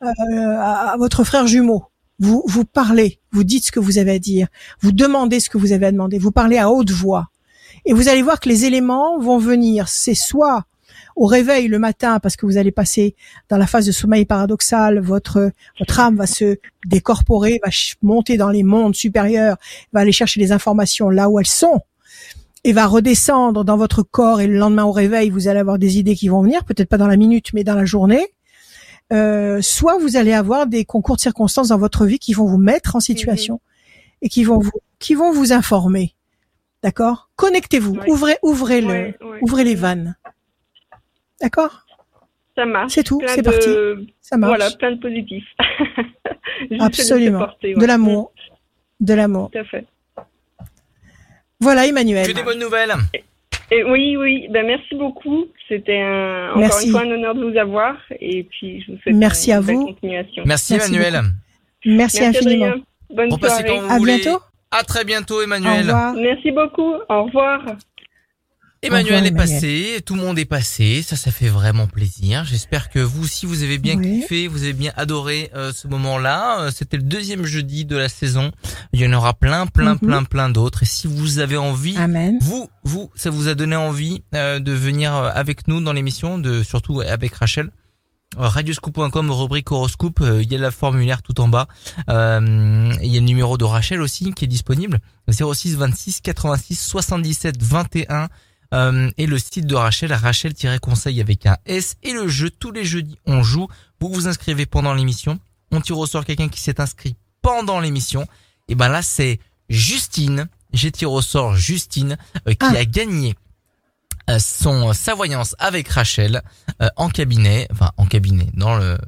à votre frère jumeau. Vous, vous parlez, vous dites ce que vous avez à dire, vous demandez ce que vous avez à demander, vous parlez à haute voix. Et vous allez voir que les éléments vont venir. C'est soit au réveil le matin parce que vous allez passer dans la phase de sommeil paradoxal, votre votre âme va se décorporer, va monter dans les mondes supérieurs, va aller chercher les informations là où elles sont et va redescendre dans votre corps et le lendemain au réveil, vous allez avoir des idées qui vont venir, peut-être pas dans la minute mais dans la journée. Euh, soit vous allez avoir des concours de circonstances dans votre vie qui vont vous mettre en situation mhm. et qui vont vous qui vont vous informer. D'accord? Connectez-vous, ouvrez ouvrez le ouvrez les vannes. D'accord Ça marche. C'est tout, c'est parti. Ça marche. Voilà, plein de positifs. [laughs] Absolument. De l'amour. De l'amour. Tout à fait. Voilà Emmanuel. Que des bonnes nouvelles. Et oui, oui, ben merci beaucoup. C'était un, encore une fois un honneur de vous avoir. Et puis, je vous souhaite merci une à vous. continuation. Merci, Emmanuel. Merci, infiniment. Bonne soirée. à bientôt. À très bientôt, Emmanuel. Merci beaucoup. Au revoir. Emmanuel est passé, tout le monde est passé, ça ça fait vraiment plaisir. J'espère que vous aussi vous avez bien kiffé, vous avez bien adoré euh, ce moment-là. Euh, c'était le deuxième jeudi de la saison. Il y en aura plein, plein, mhm. plein, plein d'autres. Et si vous avez envie, vous, vous, ça vous a donné envie euh, de venir avec nous dans l'émission, de surtout avec Rachel. Radioscoop.com, rubrique horoscope, il y a la formulaire tout en bas. il y a le numéro de Rachel aussi qui est disponible. 06 26 86 77 21 euh, et le site de Rachel, Rachel-conseil avec un S. Et le jeu, tous les jeudis, on joue. Vous vous inscrivez pendant l'émission. On tire au sort quelqu'un qui s'est inscrit pendant l'émission. Et ben là, c'est Justine. J'ai tiré au sort Justine euh, qui ah. a gagné euh, son sa voyance avec Rachel en cabinet, enfin en cabinet dans le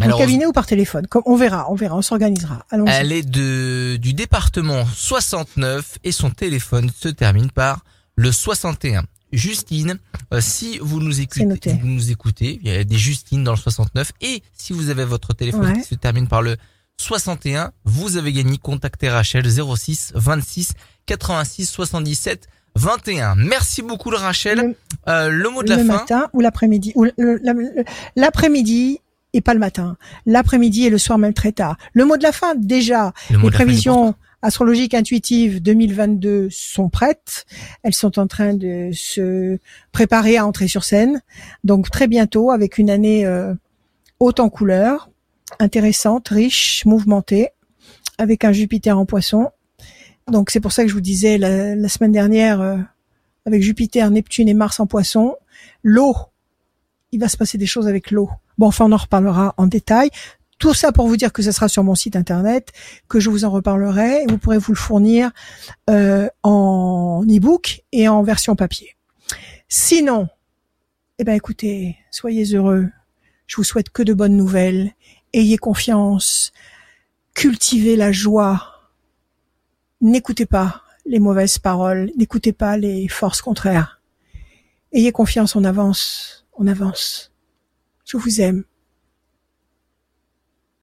en cabinet ou par téléphone? Comme on verra, on verra, on s'organisera. Elle est de du département 69 et son téléphone se termine par le 61. Justine, euh, si vous nous écoutez, vous nous écoutez, il y a des Justines dans le 69 et si vous avez votre téléphone qui se termine par le 61, vous avez gagné. Contactez Rachel 06 26 86 77 21. Merci beaucoup Rachel. Le, euh, le mot de la fin. Le matin ou l'après-midi. L'après-midi et pas le matin. L'après-midi et le soir même très tard. Le mot de la fin déjà. les prévisions astrologiques intuitives 2022 sont prêtes. Elles sont en train de se préparer à entrer sur scène. Donc très bientôt, avec une année euh, haute en couleurs, intéressante, riche, mouvementée, avec un Jupiter en poisson. Donc c'est pour ça que je vous disais la, semaine dernière, euh, avec Jupiter, Neptune et Mars en poisson, l'eau, il va se passer des choses avec l'eau. Bon, enfin on en reparlera en détail tout ça pour vous dire que ce sera sur mon site internet, que je vous en reparlerai. Et vous pourrez vous le fournir euh, en e-book et en version papier. Sinon, eh ben écoutez, soyez heureux. Je vous souhaite que de bonnes nouvelles. Ayez confiance. Cultivez la joie. N'écoutez pas les mauvaises paroles. N'écoutez pas les forces contraires. Ayez confiance, on avance, on avance. Je vous aime.